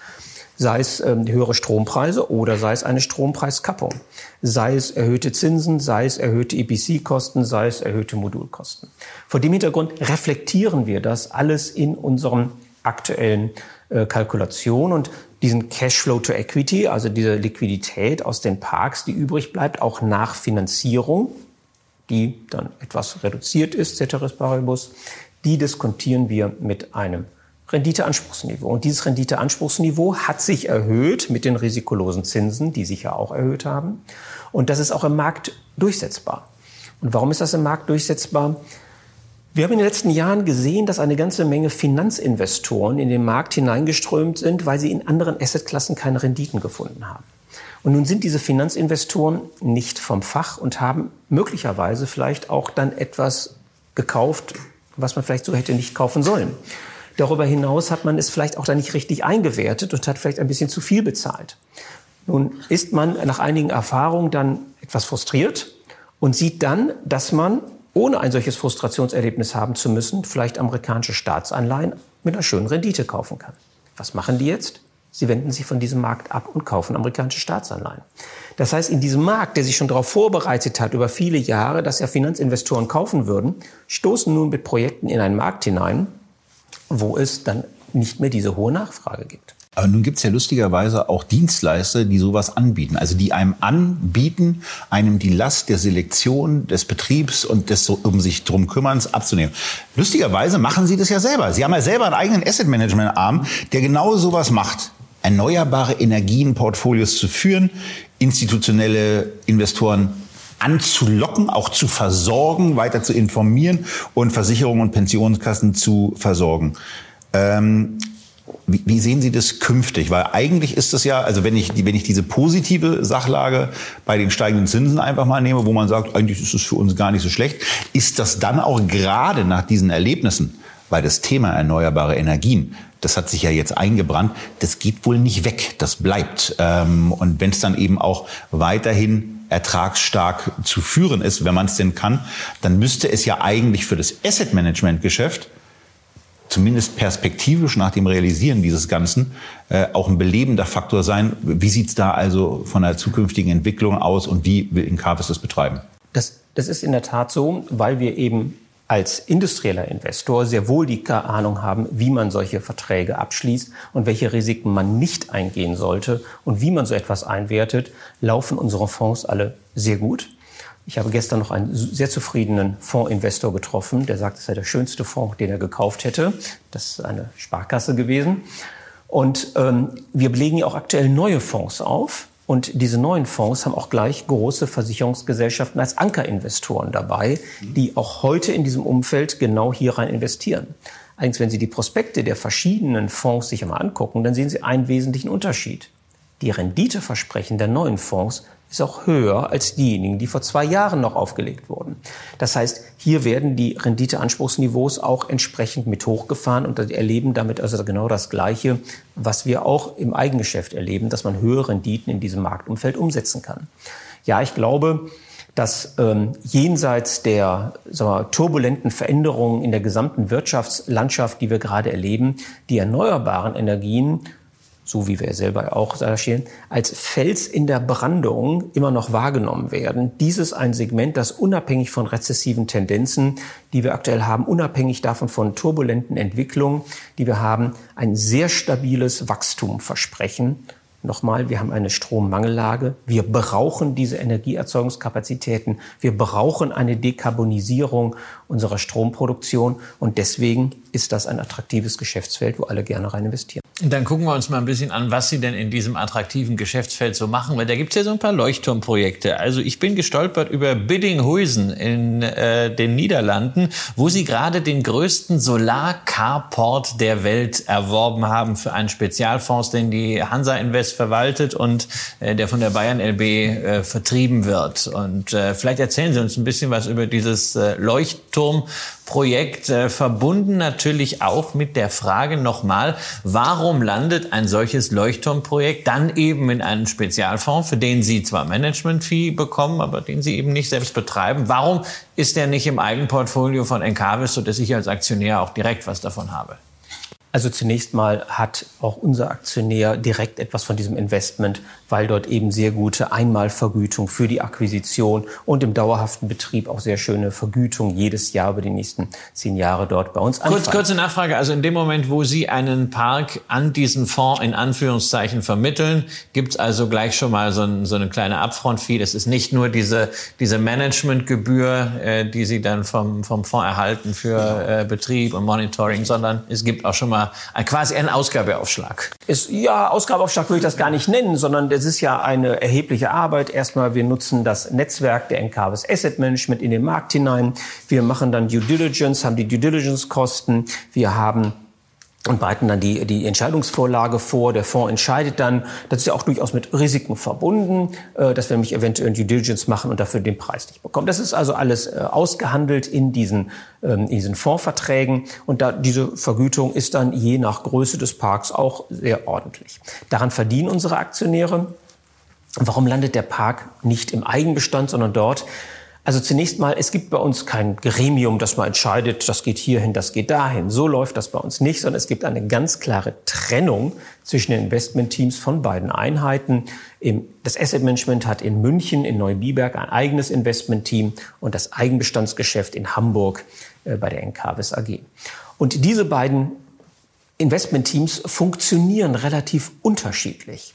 sei es ähm, höhere Strompreise oder sei es eine Strompreiskappung, sei es erhöhte Zinsen, sei es erhöhte EPC-Kosten, sei es erhöhte Modulkosten. Vor dem Hintergrund reflektieren wir das alles in unseren aktuellen äh, Kalkulationen und diesen Cashflow to Equity, also diese Liquidität aus den Parks, die übrig bleibt, auch nach Finanzierung, die dann etwas reduziert ist, ceteris paribus, die diskontieren wir mit einem Renditeanspruchsniveau. Und dieses Renditeanspruchsniveau hat sich erhöht mit den risikolosen Zinsen, die sich ja auch erhöht haben. Und das ist auch im Markt durchsetzbar. Und warum ist das im Markt durchsetzbar? Wir haben in den letzten Jahren gesehen, dass eine ganze Menge Finanzinvestoren in den Markt hineingeströmt sind, weil sie in anderen Assetklassen keine Renditen gefunden haben. Und nun sind diese Finanzinvestoren nicht vom Fach und haben möglicherweise vielleicht auch dann etwas gekauft, was man vielleicht so hätte nicht kaufen sollen. Darüber hinaus hat man es vielleicht auch dann nicht richtig eingewertet und hat vielleicht ein bisschen zu viel bezahlt. Nun ist man nach einigen Erfahrungen dann etwas frustriert und sieht dann, dass man, ohne ein solches Frustrationserlebnis haben zu müssen, vielleicht amerikanische Staatsanleihen mit einer schönen Rendite kaufen kann. Was machen die jetzt? Sie wenden sich von diesem Markt ab und kaufen amerikanische Staatsanleihen. Das heißt, in diesem Markt, der sich schon darauf vorbereitet hat über viele Jahre, dass ja Finanzinvestoren kaufen würden, stoßen nun mit Projekten in einen Markt hinein, wo es dann nicht mehr diese hohe Nachfrage gibt. Aber nun gibt es ja lustigerweise auch Dienstleister, die sowas anbieten. Also die einem anbieten, einem die Last der Selektion, des Betriebs und des um sich drum kümmerns abzunehmen. Lustigerweise machen sie das ja selber. Sie haben ja selber einen eigenen Asset Management Arm, der genau sowas macht. Erneuerbare Energienportfolios zu führen, institutionelle Investoren anzulocken, auch zu versorgen, weiter zu informieren und Versicherungen und Pensionskassen zu versorgen. Ähm, wie, sehen Sie das künftig? Weil eigentlich ist es ja, also wenn ich, wenn ich diese positive Sachlage bei den steigenden Zinsen einfach mal nehme, wo man sagt, eigentlich ist es für uns gar nicht so schlecht, ist das dann auch gerade nach diesen Erlebnissen, weil das Thema erneuerbare Energien, das hat sich ja jetzt eingebrannt, das geht wohl nicht weg, das bleibt. Ähm, und wenn es dann eben auch weiterhin ertragsstark zu führen ist, wenn man es denn kann, dann müsste es ja eigentlich für das Asset Management Geschäft zumindest perspektivisch nach dem Realisieren dieses Ganzen äh, auch ein belebender Faktor sein. Wie sieht es da also von der zukünftigen Entwicklung aus und wie will Incarvis das betreiben? Das, das ist in der Tat so, weil wir eben als industrieller Investor sehr wohl die Ahnung haben, wie man solche Verträge abschließt und welche Risiken man nicht eingehen sollte und wie man so etwas einwertet, laufen unsere Fonds alle sehr gut. Ich habe gestern noch einen sehr zufriedenen Fondsinvestor getroffen, der sagt, es sei der schönste Fonds, den er gekauft hätte. Das ist eine Sparkasse gewesen. Und ähm, wir belegen ja auch aktuell neue Fonds auf. Und diese neuen Fonds haben auch gleich große Versicherungsgesellschaften als Ankerinvestoren dabei, die auch heute in diesem Umfeld genau hier rein investieren. Allerdings, wenn Sie die Prospekte der verschiedenen Fonds sich einmal angucken, dann sehen Sie einen wesentlichen Unterschied. Die Renditeversprechen der neuen Fonds ist auch höher als diejenigen, die vor zwei Jahren noch aufgelegt wurden. Das heißt, hier werden die Renditeanspruchsniveaus auch entsprechend mit hochgefahren und erleben damit also genau das Gleiche, was wir auch im Eigengeschäft erleben, dass man höhere Renditen in diesem Marktumfeld umsetzen kann. Ja, ich glaube, dass ähm, jenseits der wir, turbulenten Veränderungen in der gesamten Wirtschaftslandschaft, die wir gerade erleben, die erneuerbaren Energien so wie wir selber auch recherchieren, als Fels in der Brandung immer noch wahrgenommen werden. Dieses ein Segment, das unabhängig von rezessiven Tendenzen, die wir aktuell haben, unabhängig davon von turbulenten Entwicklungen, die wir haben, ein sehr stabiles Wachstum versprechen. Nochmal, wir haben eine Strommangellage. Wir brauchen diese Energieerzeugungskapazitäten. Wir brauchen eine Dekarbonisierung unserer Stromproduktion. Und deswegen ist das ein attraktives Geschäftsfeld, wo alle gerne rein investieren. Dann gucken wir uns mal ein bisschen an, was Sie denn in diesem attraktiven Geschäftsfeld so machen, weil da gibt es ja so ein paar Leuchtturmprojekte. Also ich bin gestolpert über Biddinghuizen in äh, den Niederlanden, wo Sie gerade den größten Solar-Carport der Welt erworben haben für einen Spezialfonds, den die Hansa Invest verwaltet und äh, der von der Bayern LB äh, vertrieben wird. Und äh, vielleicht erzählen Sie uns ein bisschen was über dieses äh, Leuchtturmprojekt, äh, verbunden natürlich auch mit der Frage nochmal, warum landet ein solches Leuchtturmprojekt dann eben in einem Spezialfonds, für den Sie zwar Management-Fee bekommen, aber den Sie eben nicht selbst betreiben? Warum ist der nicht im Eigenportfolio von Encarvis, sodass ich als Aktionär auch direkt was davon habe? Also zunächst mal hat auch unser Aktionär direkt etwas von diesem Investment, weil dort eben sehr gute Einmalvergütung für die Akquisition und im dauerhaften Betrieb auch sehr schöne Vergütung jedes Jahr über die nächsten zehn Jahre dort bei uns anfallen. Kurz, kurze Nachfrage. Also in dem Moment, wo Sie einen Park an diesen Fonds in Anführungszeichen vermitteln, gibt's also gleich schon mal so, ein, so eine kleine Upfront-Fee. Das ist nicht nur diese, diese Managementgebühr, äh, die Sie dann vom, vom Fonds erhalten für äh, Betrieb und Monitoring, sondern es gibt auch schon mal mal quasi ein Ausgabeaufschlag. Ist, ja, Ausgabeaufschlag würde ich das gar nicht nennen, sondern es ist ja eine erhebliche Arbeit. Erstmal, wir nutzen das Netzwerk der NKWs Asset Management in den Markt hinein. Wir machen dann Due Diligence, haben die Due Diligence Kosten. Wir haben und bereiten dann die, die Entscheidungsvorlage vor. Der Fonds entscheidet dann. Das ist ja auch durchaus mit Risiken verbunden, äh, dass wir nämlich eventuell Due Diligence machen und dafür den Preis nicht bekommen. Das ist also alles äh, ausgehandelt in diesen, ähm, in diesen Fondsverträgen. Und da, diese Vergütung ist dann je nach Größe des Parks auch sehr ordentlich. Daran verdienen unsere Aktionäre. Warum landet der Park nicht im Eigenbestand, sondern dort, also zunächst mal, es gibt bei uns kein Gremium, das mal entscheidet, das geht hierhin, das geht dahin. So läuft das bei uns nicht, sondern es gibt eine ganz klare Trennung zwischen den Investmentteams von beiden Einheiten. Das Asset Management hat in München, in Neubiberg ein eigenes Investmentteam und das Eigenbestandsgeschäft in Hamburg äh, bei der NKWS AG. Und diese beiden Investmentteams funktionieren relativ unterschiedlich.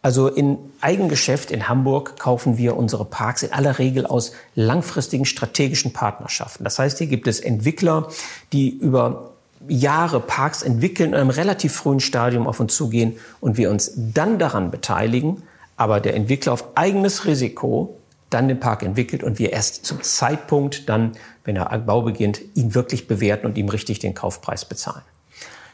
Also in Eigengeschäft in Hamburg kaufen wir unsere Parks in aller Regel aus langfristigen strategischen Partnerschaften. Das heißt, hier gibt es Entwickler, die über Jahre Parks entwickeln, in einem relativ frühen Stadium auf uns zugehen und wir uns dann daran beteiligen, aber der Entwickler auf eigenes Risiko dann den Park entwickelt und wir erst zum Zeitpunkt dann, wenn der Bau beginnt, ihn wirklich bewerten und ihm richtig den Kaufpreis bezahlen.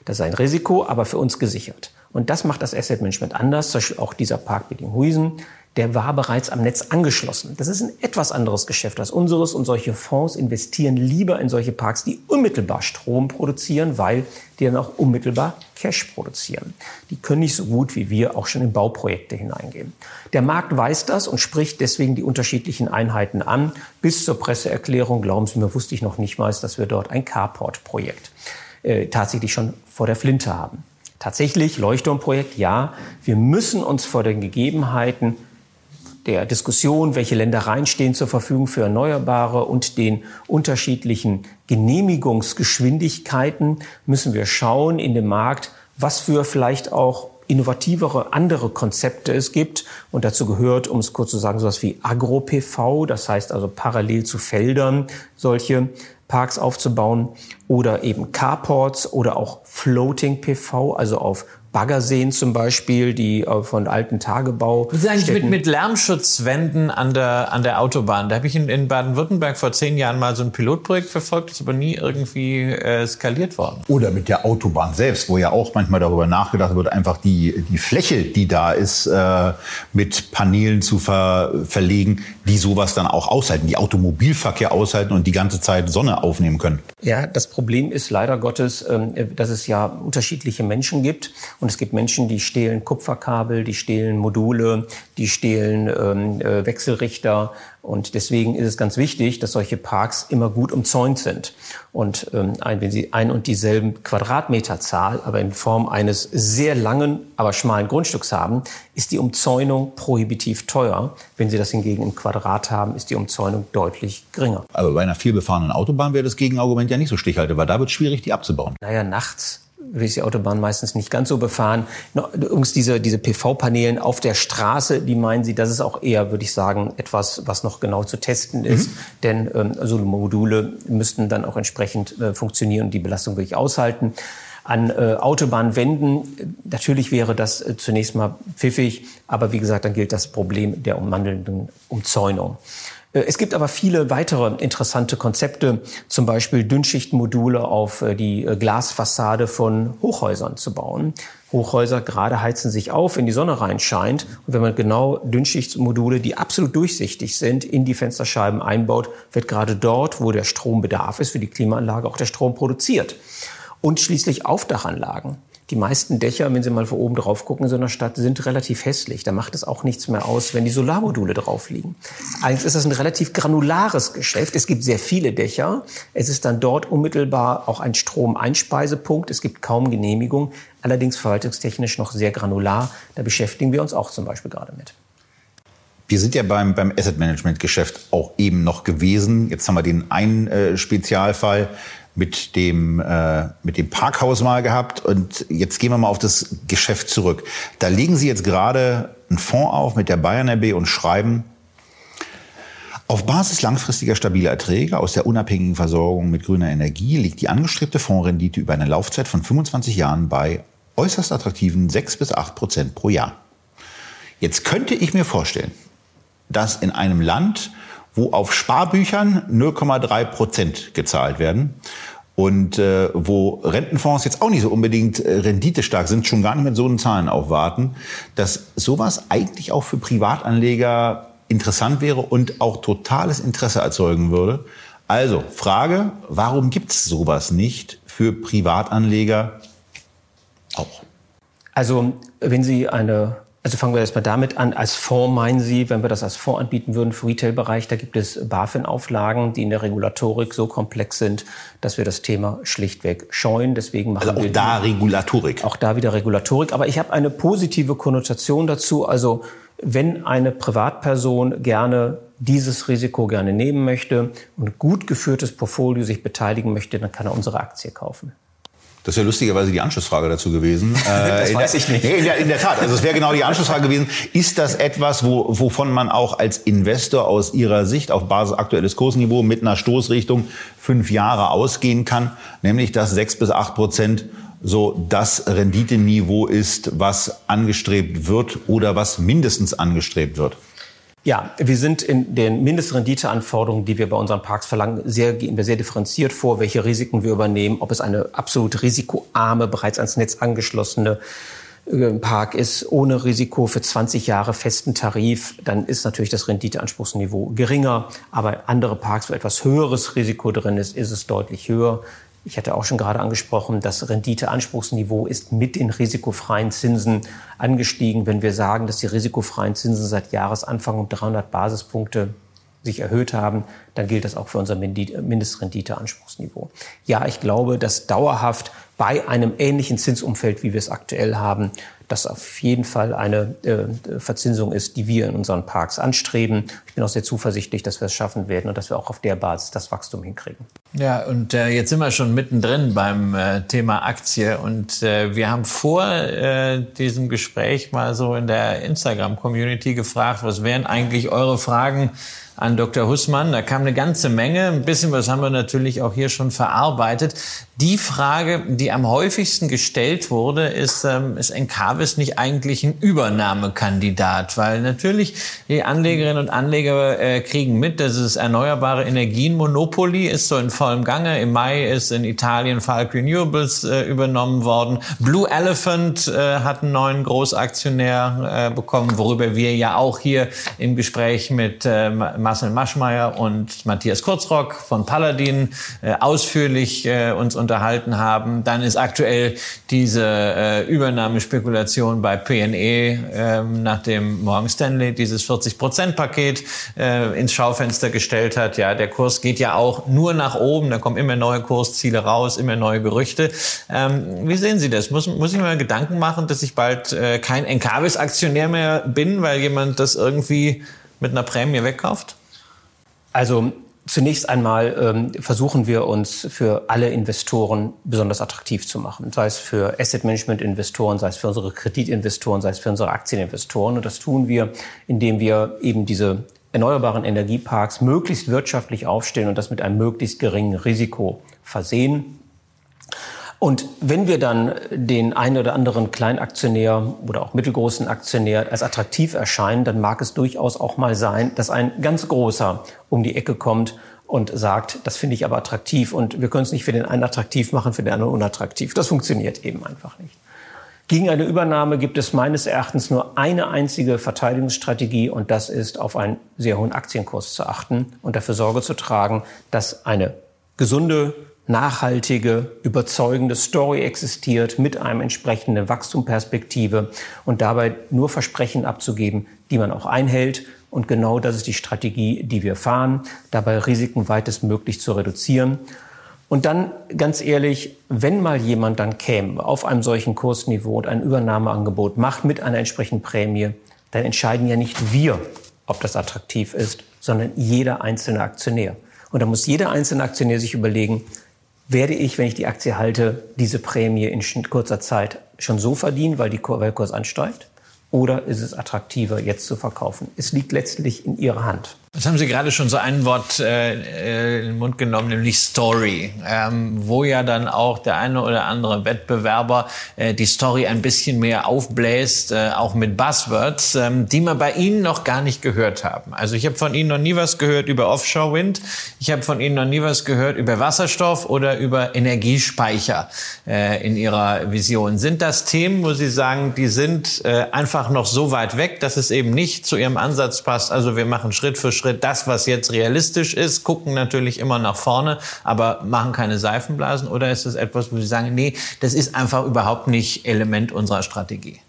Das ist ein Risiko, aber für uns gesichert. Und das macht das Asset Management anders. Zum Beispiel auch dieser Park Huisen, der war bereits am Netz angeschlossen. Das ist ein etwas anderes Geschäft als unseres und solche Fonds investieren lieber in solche Parks, die unmittelbar Strom produzieren, weil die dann auch unmittelbar Cash produzieren. Die können nicht so gut wie wir auch schon in Bauprojekte hineingehen. Der Markt weiß das und spricht deswegen die unterschiedlichen Einheiten an. Bis zur Presseerklärung, glauben Sie mir, wusste ich noch nicht mal, dass wir dort ein Carport-Projekt äh, tatsächlich schon vor der Flinte haben. Tatsächlich, Leuchtturmprojekt, ja, wir müssen uns vor den Gegebenheiten der Diskussion, welche Ländereien stehen zur Verfügung für Erneuerbare und den unterschiedlichen Genehmigungsgeschwindigkeiten, müssen wir schauen in dem Markt, was für vielleicht auch innovativere andere Konzepte es gibt. Und dazu gehört, um es kurz zu sagen, sowas wie Agro-PV, das heißt also parallel zu Feldern solche Parks aufzubauen oder eben Carports oder auch Floating PV, also auf Baggerseen zum Beispiel, die äh, von alten Tagebau. Ist eigentlich mit, mit Lärmschutzwänden an der, an der Autobahn? Da habe ich in, in Baden-Württemberg vor zehn Jahren mal so ein Pilotprojekt verfolgt, das ist aber nie irgendwie äh, skaliert worden. Oder mit der Autobahn selbst, wo ja auch manchmal darüber nachgedacht wird, einfach die, die Fläche, die da ist, äh, mit Paneelen zu ver, verlegen, die sowas dann auch aushalten, die Automobilverkehr aushalten und die ganze Zeit Sonne aufnehmen können. Ja, das Problem ist leider Gottes, ähm, dass es ja unterschiedliche Menschen gibt. Und es gibt Menschen, die stehlen Kupferkabel, die stehlen Module, die stehlen ähm, äh, Wechselrichter. Und deswegen ist es ganz wichtig, dass solche Parks immer gut umzäunt sind. Und ähm, wenn sie ein und dieselben Quadratmeterzahl, aber in Form eines sehr langen, aber schmalen Grundstücks haben, ist die Umzäunung prohibitiv teuer. Wenn sie das hingegen im Quadrat haben, ist die Umzäunung deutlich geringer. Aber bei einer vielbefahrenen Autobahn wäre das Gegenargument ja nicht so stichhaltig, weil da wird es schwierig, die abzubauen. Naja, nachts ist die Autobahn meistens nicht ganz so befahren. Übrigens diese, diese PV-Paneelen auf der Straße, die meinen Sie, das ist auch eher, würde ich sagen, etwas, was noch genau zu testen ist. Mhm. Denn ähm, also Module müssten dann auch entsprechend äh, funktionieren und die Belastung wirklich aushalten. An äh, Autobahnwänden, natürlich wäre das äh, zunächst mal pfiffig, aber wie gesagt, dann gilt das Problem der ummantelnden Umzäunung. Äh, es gibt aber viele weitere interessante Konzepte, zum Beispiel Dünnschichtmodule auf äh, die äh, Glasfassade von Hochhäusern zu bauen. Hochhäuser gerade heizen sich auf, wenn die Sonne reinscheint. Und wenn man genau Dünnschichtmodule, die absolut durchsichtig sind, in die Fensterscheiben einbaut, wird gerade dort, wo der Strombedarf ist für die Klimaanlage, auch der Strom produziert. Und schließlich Aufdachanlagen. Die meisten Dächer, wenn Sie mal von oben drauf gucken in so einer Stadt, sind relativ hässlich. Da macht es auch nichts mehr aus, wenn die Solarmodule drauf liegen. Eigentlich ist das ein relativ granulares Geschäft. Es gibt sehr viele Dächer. Es ist dann dort unmittelbar auch ein Stromeinspeisepunkt. Es gibt kaum Genehmigung. Allerdings verwaltungstechnisch noch sehr granular. Da beschäftigen wir uns auch zum Beispiel gerade mit. Wir sind ja beim, beim Asset Management Geschäft auch eben noch gewesen. Jetzt haben wir den einen äh, Spezialfall mit dem, äh, mit dem Parkhaus mal gehabt. Und jetzt gehen wir mal auf das Geschäft zurück. Da legen Sie jetzt gerade einen Fonds auf mit der Bayern RB und schreiben, Auf Basis langfristiger stabiler Erträge aus der unabhängigen Versorgung mit grüner Energie liegt die angestrebte Fondsrendite über eine Laufzeit von 25 Jahren bei äußerst attraktiven 6 bis 8 Prozent pro Jahr. Jetzt könnte ich mir vorstellen, dass in einem Land, wo auf Sparbüchern 0,3 Prozent gezahlt werden und äh, wo Rentenfonds jetzt auch nicht so unbedingt äh, renditestark sind, schon gar nicht mit so einen Zahlen aufwarten, dass sowas eigentlich auch für Privatanleger interessant wäre und auch totales Interesse erzeugen würde. Also Frage, warum gibt es sowas nicht für Privatanleger auch? Also wenn Sie eine also fangen wir erstmal damit an. Als Fonds meinen Sie, wenn wir das als Fonds anbieten würden für Retail-Bereich, da gibt es BaFin-Auflagen, die in der Regulatorik so komplex sind, dass wir das Thema schlichtweg scheuen. Deswegen machen also auch wir da Regulatorik. Auch da wieder Regulatorik. Aber ich habe eine positive Konnotation dazu. Also wenn eine Privatperson gerne dieses Risiko gerne nehmen möchte und gut geführtes Portfolio sich beteiligen möchte, dann kann er unsere Aktie kaufen. Das wäre lustigerweise die Anschlussfrage dazu gewesen. das äh, weiß der, ich nicht. Nee, in, der, in der Tat. Also es wäre genau die Anschlussfrage gewesen. Ist das etwas, wo, wovon man auch als Investor aus Ihrer Sicht auf Basis aktuelles Kursniveau mit einer Stoßrichtung fünf Jahre ausgehen kann? Nämlich, dass sechs bis acht Prozent so das Renditeniveau ist, was angestrebt wird oder was mindestens angestrebt wird? Ja, wir sind in den Mindestrenditeanforderungen, die wir bei unseren Parks verlangen, sehr, gehen wir sehr differenziert vor, welche Risiken wir übernehmen, ob es eine absolut risikoarme, bereits ans Netz angeschlossene äh, Park ist ohne Risiko für 20 Jahre festen Tarif, dann ist natürlich das Renditeanspruchsniveau geringer. Aber andere Parks, wo etwas höheres Risiko drin ist, ist es deutlich höher. Ich hatte auch schon gerade angesprochen, das Renditeanspruchsniveau ist mit den risikofreien Zinsen angestiegen. Wenn wir sagen, dass die risikofreien Zinsen seit Jahresanfang um 300 Basispunkte sich erhöht haben, dann gilt das auch für unser Mindestrenditeanspruchsniveau. Ja, ich glaube, dass dauerhaft bei einem ähnlichen Zinsumfeld, wie wir es aktuell haben, das auf jeden Fall eine äh, Verzinsung ist, die wir in unseren Parks anstreben. Ich bin auch sehr zuversichtlich, dass wir es schaffen werden und dass wir auch auf der Basis das Wachstum hinkriegen. Ja, und äh, jetzt sind wir schon mittendrin beim äh, Thema Aktie und äh, wir haben vor äh, diesem Gespräch mal so in der Instagram-Community gefragt, was wären eigentlich eure Fragen an Dr. Hussmann. Da kam eine ganze Menge. Ein bisschen was haben wir natürlich auch hier schon verarbeitet. Die Frage, die am häufigsten gestellt wurde, ist, ähm, ist Encarvis nicht eigentlich ein Übernahmekandidat? Weil natürlich die Anlegerinnen und Anleger äh, kriegen mit, dass es erneuerbare Energien Monopoly ist so in vollem Gange. Im Mai ist in Italien Falk Renewables äh, übernommen worden. Blue Elephant äh, hat einen neuen Großaktionär äh, bekommen, worüber wir ja auch hier im Gespräch mit äh, Marcel Maschmeyer und Matthias Kurzrock von Paladin äh, ausführlich äh, uns unterhalten haben. Dann ist aktuell diese Übernahmespekulation bei PNE, ähm, nachdem Morgan Stanley dieses 40-Prozent-Paket äh, ins Schaufenster gestellt hat. Ja, der Kurs geht ja auch nur nach oben. Da kommen immer neue Kursziele raus, immer neue Gerüchte. Ähm, wie sehen Sie das? Muss, muss ich mir Gedanken machen, dass ich bald äh, kein Encarvis-Aktionär mehr bin, weil jemand das irgendwie mit einer Prämie wegkauft? Also Zunächst einmal ähm, versuchen wir uns für alle Investoren besonders attraktiv zu machen, sei es für Asset Management Investoren, sei es für unsere Kreditinvestoren, sei es für unsere Aktieninvestoren. Und das tun wir, indem wir eben diese erneuerbaren Energieparks möglichst wirtschaftlich aufstellen und das mit einem möglichst geringen Risiko versehen. Und wenn wir dann den einen oder anderen Kleinaktionär oder auch mittelgroßen Aktionär als attraktiv erscheinen, dann mag es durchaus auch mal sein, dass ein ganz großer um die Ecke kommt und sagt, das finde ich aber attraktiv und wir können es nicht für den einen attraktiv machen, für den anderen unattraktiv. Das funktioniert eben einfach nicht. Gegen eine Übernahme gibt es meines Erachtens nur eine einzige Verteidigungsstrategie und das ist, auf einen sehr hohen Aktienkurs zu achten und dafür Sorge zu tragen, dass eine gesunde nachhaltige, überzeugende Story existiert mit einem entsprechenden Wachstumperspektive und dabei nur Versprechen abzugeben, die man auch einhält. Und genau das ist die Strategie, die wir fahren, dabei Risiken weitestmöglich zu reduzieren. Und dann, ganz ehrlich, wenn mal jemand dann käme auf einem solchen Kursniveau und ein Übernahmeangebot macht mit einer entsprechenden Prämie, dann entscheiden ja nicht wir, ob das attraktiv ist, sondern jeder einzelne Aktionär. Und da muss jeder einzelne Aktionär sich überlegen, werde ich, wenn ich die Aktie halte, diese Prämie in kurzer Zeit schon so verdienen, weil, die, weil Kurs ansteigt? Oder ist es attraktiver, jetzt zu verkaufen? Es liegt letztlich in Ihrer Hand. Jetzt haben Sie gerade schon so ein Wort äh, äh, in den Mund genommen, nämlich Story, ähm, wo ja dann auch der eine oder andere Wettbewerber äh, die Story ein bisschen mehr aufbläst, äh, auch mit Buzzwords, ähm, die man bei Ihnen noch gar nicht gehört haben. Also ich habe von Ihnen noch nie was gehört über Offshore Wind, ich habe von Ihnen noch nie was gehört über Wasserstoff oder über Energiespeicher äh, in Ihrer Vision. Sind das Themen, wo Sie sagen, die sind äh, einfach noch so weit weg, dass es eben nicht zu Ihrem Ansatz passt? Also wir machen Schritt für Schritt Schritt das, was jetzt realistisch ist, gucken natürlich immer nach vorne, aber machen keine Seifenblasen? Oder ist es etwas, wo Sie sagen, nee, das ist einfach überhaupt nicht Element unserer Strategie?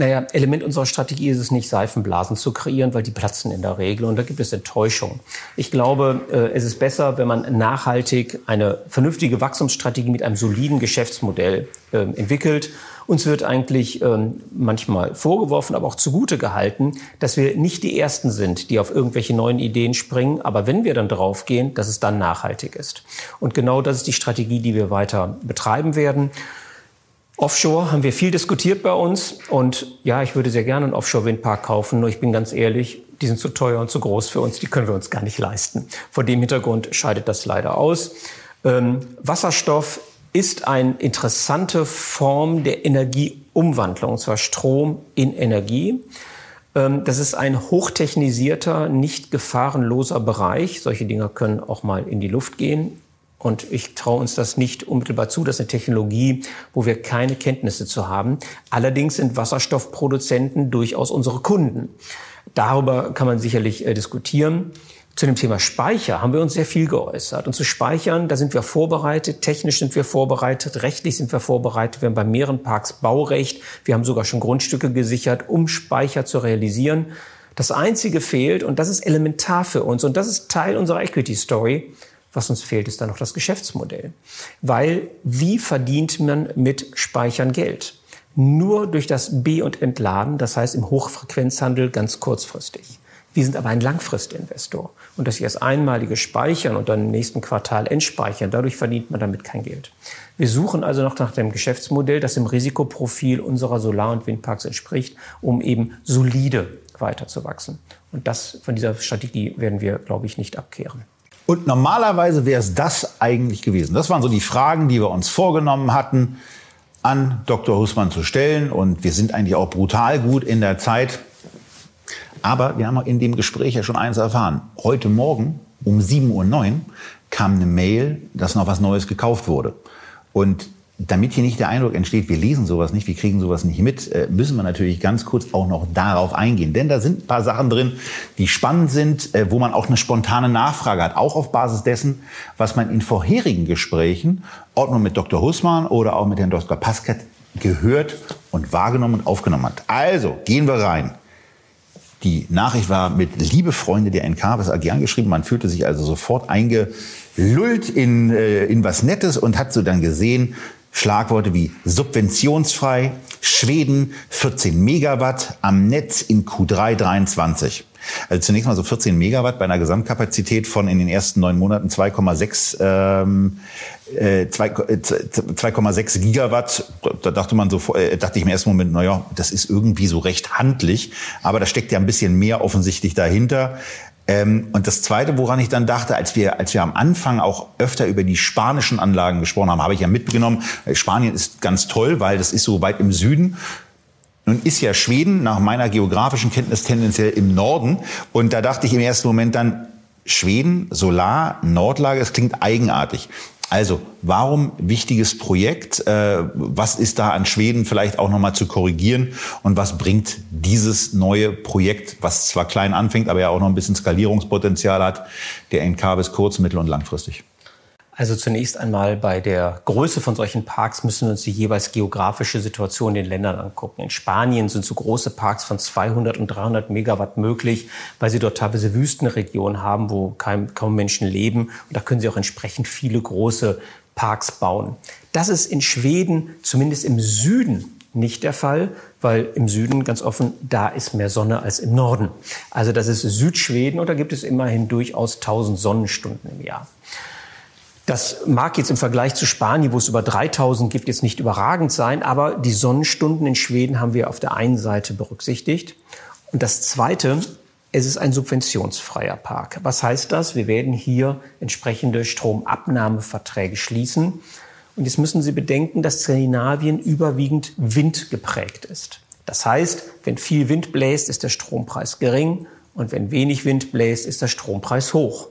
Naja, Element unserer Strategie ist es nicht, Seifenblasen zu kreieren, weil die platzen in der Regel und da gibt es Enttäuschung. Ich glaube, äh, es ist besser, wenn man nachhaltig eine vernünftige Wachstumsstrategie mit einem soliden Geschäftsmodell äh, entwickelt uns wird eigentlich ähm, manchmal vorgeworfen, aber auch zugute gehalten, dass wir nicht die Ersten sind, die auf irgendwelche neuen Ideen springen. Aber wenn wir dann draufgehen, dass es dann nachhaltig ist. Und genau das ist die Strategie, die wir weiter betreiben werden. Offshore haben wir viel diskutiert bei uns und ja, ich würde sehr gerne einen Offshore-Windpark kaufen, nur ich bin ganz ehrlich, die sind zu teuer und zu groß für uns, die können wir uns gar nicht leisten. Vor dem Hintergrund scheidet das leider aus. Ähm, Wasserstoff ist eine interessante Form der Energieumwandlung, und zwar Strom in Energie. Ähm, das ist ein hochtechnisierter, nicht gefahrenloser Bereich. Solche Dinger können auch mal in die Luft gehen. Und ich traue uns das nicht unmittelbar zu. Das ist eine Technologie, wo wir keine Kenntnisse zu haben. Allerdings sind Wasserstoffproduzenten durchaus unsere Kunden. Darüber kann man sicherlich äh, diskutieren. Zu dem Thema Speicher haben wir uns sehr viel geäußert. Und zu Speichern, da sind wir vorbereitet, technisch sind wir vorbereitet, rechtlich sind wir vorbereitet. Wir haben bei mehreren Parks Baurecht. Wir haben sogar schon Grundstücke gesichert, um Speicher zu realisieren. Das Einzige fehlt, und das ist elementar für uns, und das ist Teil unserer Equity Story, was uns fehlt, ist dann noch das Geschäftsmodell. Weil wie verdient man mit Speichern Geld? Nur durch das B- und Entladen, das heißt im Hochfrequenzhandel ganz kurzfristig. Wir sind aber ein Langfristinvestor. Und das erst einmalige Speichern und dann im nächsten Quartal entspeichern, dadurch verdient man damit kein Geld. Wir suchen also noch nach dem Geschäftsmodell, das dem Risikoprofil unserer Solar- und Windparks entspricht, um eben solide weiterzuwachsen. Und das, von dieser Strategie werden wir, glaube ich, nicht abkehren. Und normalerweise wäre es das eigentlich gewesen. Das waren so die Fragen, die wir uns vorgenommen hatten, an Dr. Hussmann zu stellen. Und wir sind eigentlich auch brutal gut in der Zeit. Aber wir haben in dem Gespräch ja schon eins erfahren. Heute Morgen um 7.09 Uhr kam eine Mail, dass noch was Neues gekauft wurde. Und damit hier nicht der Eindruck entsteht, wir lesen sowas nicht, wir kriegen sowas nicht mit, äh, müssen wir natürlich ganz kurz auch noch darauf eingehen. Denn da sind ein paar Sachen drin, die spannend sind, äh, wo man auch eine spontane Nachfrage hat, auch auf Basis dessen, was man in vorherigen Gesprächen, ob nun mit Dr. Hussmann oder auch mit Herrn Dr. Paskat, gehört und wahrgenommen und aufgenommen hat. Also, gehen wir rein. Die Nachricht war mit liebe Freunde der NK was AG angeschrieben. Man fühlte sich also sofort eingelullt in, äh, in was Nettes und hat so dann gesehen, Schlagworte wie subventionsfrei, Schweden 14 Megawatt am Netz in Q3 23. Also zunächst mal so 14 Megawatt bei einer Gesamtkapazität von in den ersten neun Monaten 2,6 ähm, 2,6 äh, Gigawatt. Da dachte man so, äh, dachte ich im ersten Moment, naja, das ist irgendwie so recht handlich, aber da steckt ja ein bisschen mehr offensichtlich dahinter. Ähm, und das Zweite, woran ich dann dachte, als wir, als wir am Anfang auch öfter über die spanischen Anlagen gesprochen haben, habe ich ja mitgenommen, äh, Spanien ist ganz toll, weil das ist so weit im Süden. Nun ist ja Schweden nach meiner geografischen Kenntnis tendenziell im Norden. Und da dachte ich im ersten Moment dann, Schweden, Solar, Nordlage, es klingt eigenartig. Also, warum wichtiges Projekt? Äh, was ist da an Schweden vielleicht auch nochmal zu korrigieren? Und was bringt dieses neue Projekt, was zwar klein anfängt, aber ja auch noch ein bisschen Skalierungspotenzial hat, der NK bis kurz-, mittel- und langfristig? Also zunächst einmal bei der Größe von solchen Parks müssen wir uns die jeweils geografische Situation in den Ländern angucken. In Spanien sind so große Parks von 200 und 300 Megawatt möglich, weil sie dort teilweise Wüstenregionen haben, wo kaum, kaum Menschen leben. Und da können sie auch entsprechend viele große Parks bauen. Das ist in Schweden, zumindest im Süden, nicht der Fall, weil im Süden ganz offen, da ist mehr Sonne als im Norden. Also das ist Südschweden und da gibt es immerhin durchaus 1000 Sonnenstunden im Jahr. Das mag jetzt im Vergleich zu Spanien, wo es über 3000 gibt, jetzt nicht überragend sein, aber die Sonnenstunden in Schweden haben wir auf der einen Seite berücksichtigt. Und das Zweite, Es ist ein subventionsfreier Park. Was heißt das? Wir werden hier entsprechende Stromabnahmeverträge schließen. Und jetzt müssen Sie bedenken, dass Skandinavien überwiegend windgeprägt ist. Das heißt, wenn viel Wind bläst, ist der Strompreis gering und wenn wenig Wind bläst, ist der Strompreis hoch.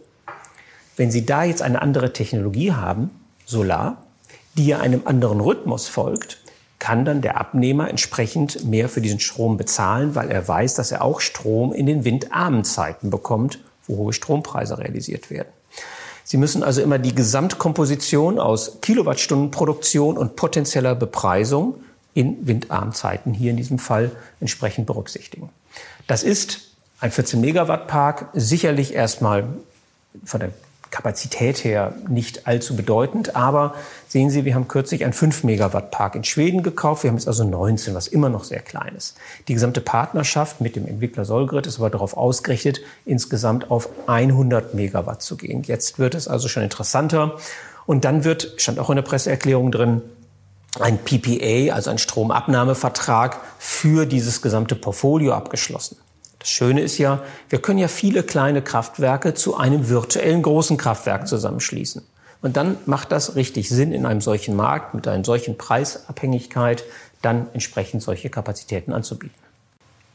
Wenn Sie da jetzt eine andere Technologie haben, Solar, die ja einem anderen Rhythmus folgt, kann dann der Abnehmer entsprechend mehr für diesen Strom bezahlen, weil er weiß, dass er auch Strom in den windarmen Zeiten bekommt, wo hohe Strompreise realisiert werden. Sie müssen also immer die Gesamtkomposition aus Kilowattstundenproduktion und potenzieller Bepreisung in windarmen Zeiten hier in diesem Fall entsprechend berücksichtigen. Das ist ein 14 Megawatt Park, sicherlich erstmal von der Kapazität her nicht allzu bedeutend. Aber sehen Sie, wir haben kürzlich einen 5 Megawatt Park in Schweden gekauft. Wir haben jetzt also 19, was immer noch sehr klein ist. Die gesamte Partnerschaft mit dem Entwickler Solgrid ist aber darauf ausgerichtet, insgesamt auf 100 Megawatt zu gehen. Jetzt wird es also schon interessanter. Und dann wird, stand auch in der Presseerklärung drin, ein PPA, also ein Stromabnahmevertrag für dieses gesamte Portfolio abgeschlossen. Das Schöne ist ja, wir können ja viele kleine Kraftwerke zu einem virtuellen großen Kraftwerk zusammenschließen. Und dann macht das richtig Sinn in einem solchen Markt mit einer solchen Preisabhängigkeit, dann entsprechend solche Kapazitäten anzubieten.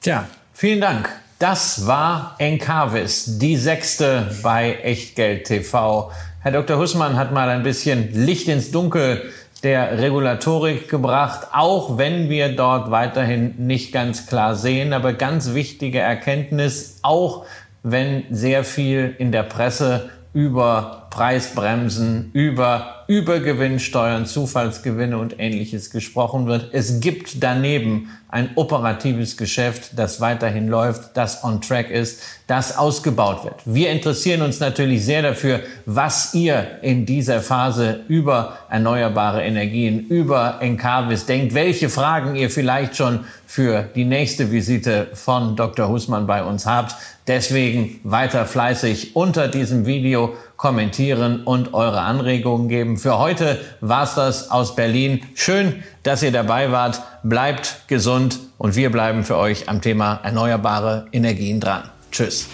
Tja, vielen Dank. Das war Encarvis, die sechste bei Echtgeld TV. Herr Dr. Hussmann hat mal ein bisschen Licht ins Dunkel der Regulatorik gebracht, auch wenn wir dort weiterhin nicht ganz klar sehen. Aber ganz wichtige Erkenntnis, auch wenn sehr viel in der Presse über Preisbremsen, über Übergewinnsteuern, Zufallsgewinne und ähnliches gesprochen wird. Es gibt daneben ein operatives Geschäft, das weiterhin läuft, das on track ist, das ausgebaut wird. Wir interessieren uns natürlich sehr dafür, was ihr in dieser Phase über erneuerbare Energien, über Encarvis denkt, welche Fragen ihr vielleicht schon für die nächste Visite von Dr. Husmann bei uns habt. Deswegen weiter fleißig unter diesem Video kommentieren und eure Anregungen geben. Für heute war's das aus Berlin. Schön, dass ihr dabei wart. Bleibt gesund und wir bleiben für euch am Thema erneuerbare Energien dran. Tschüss.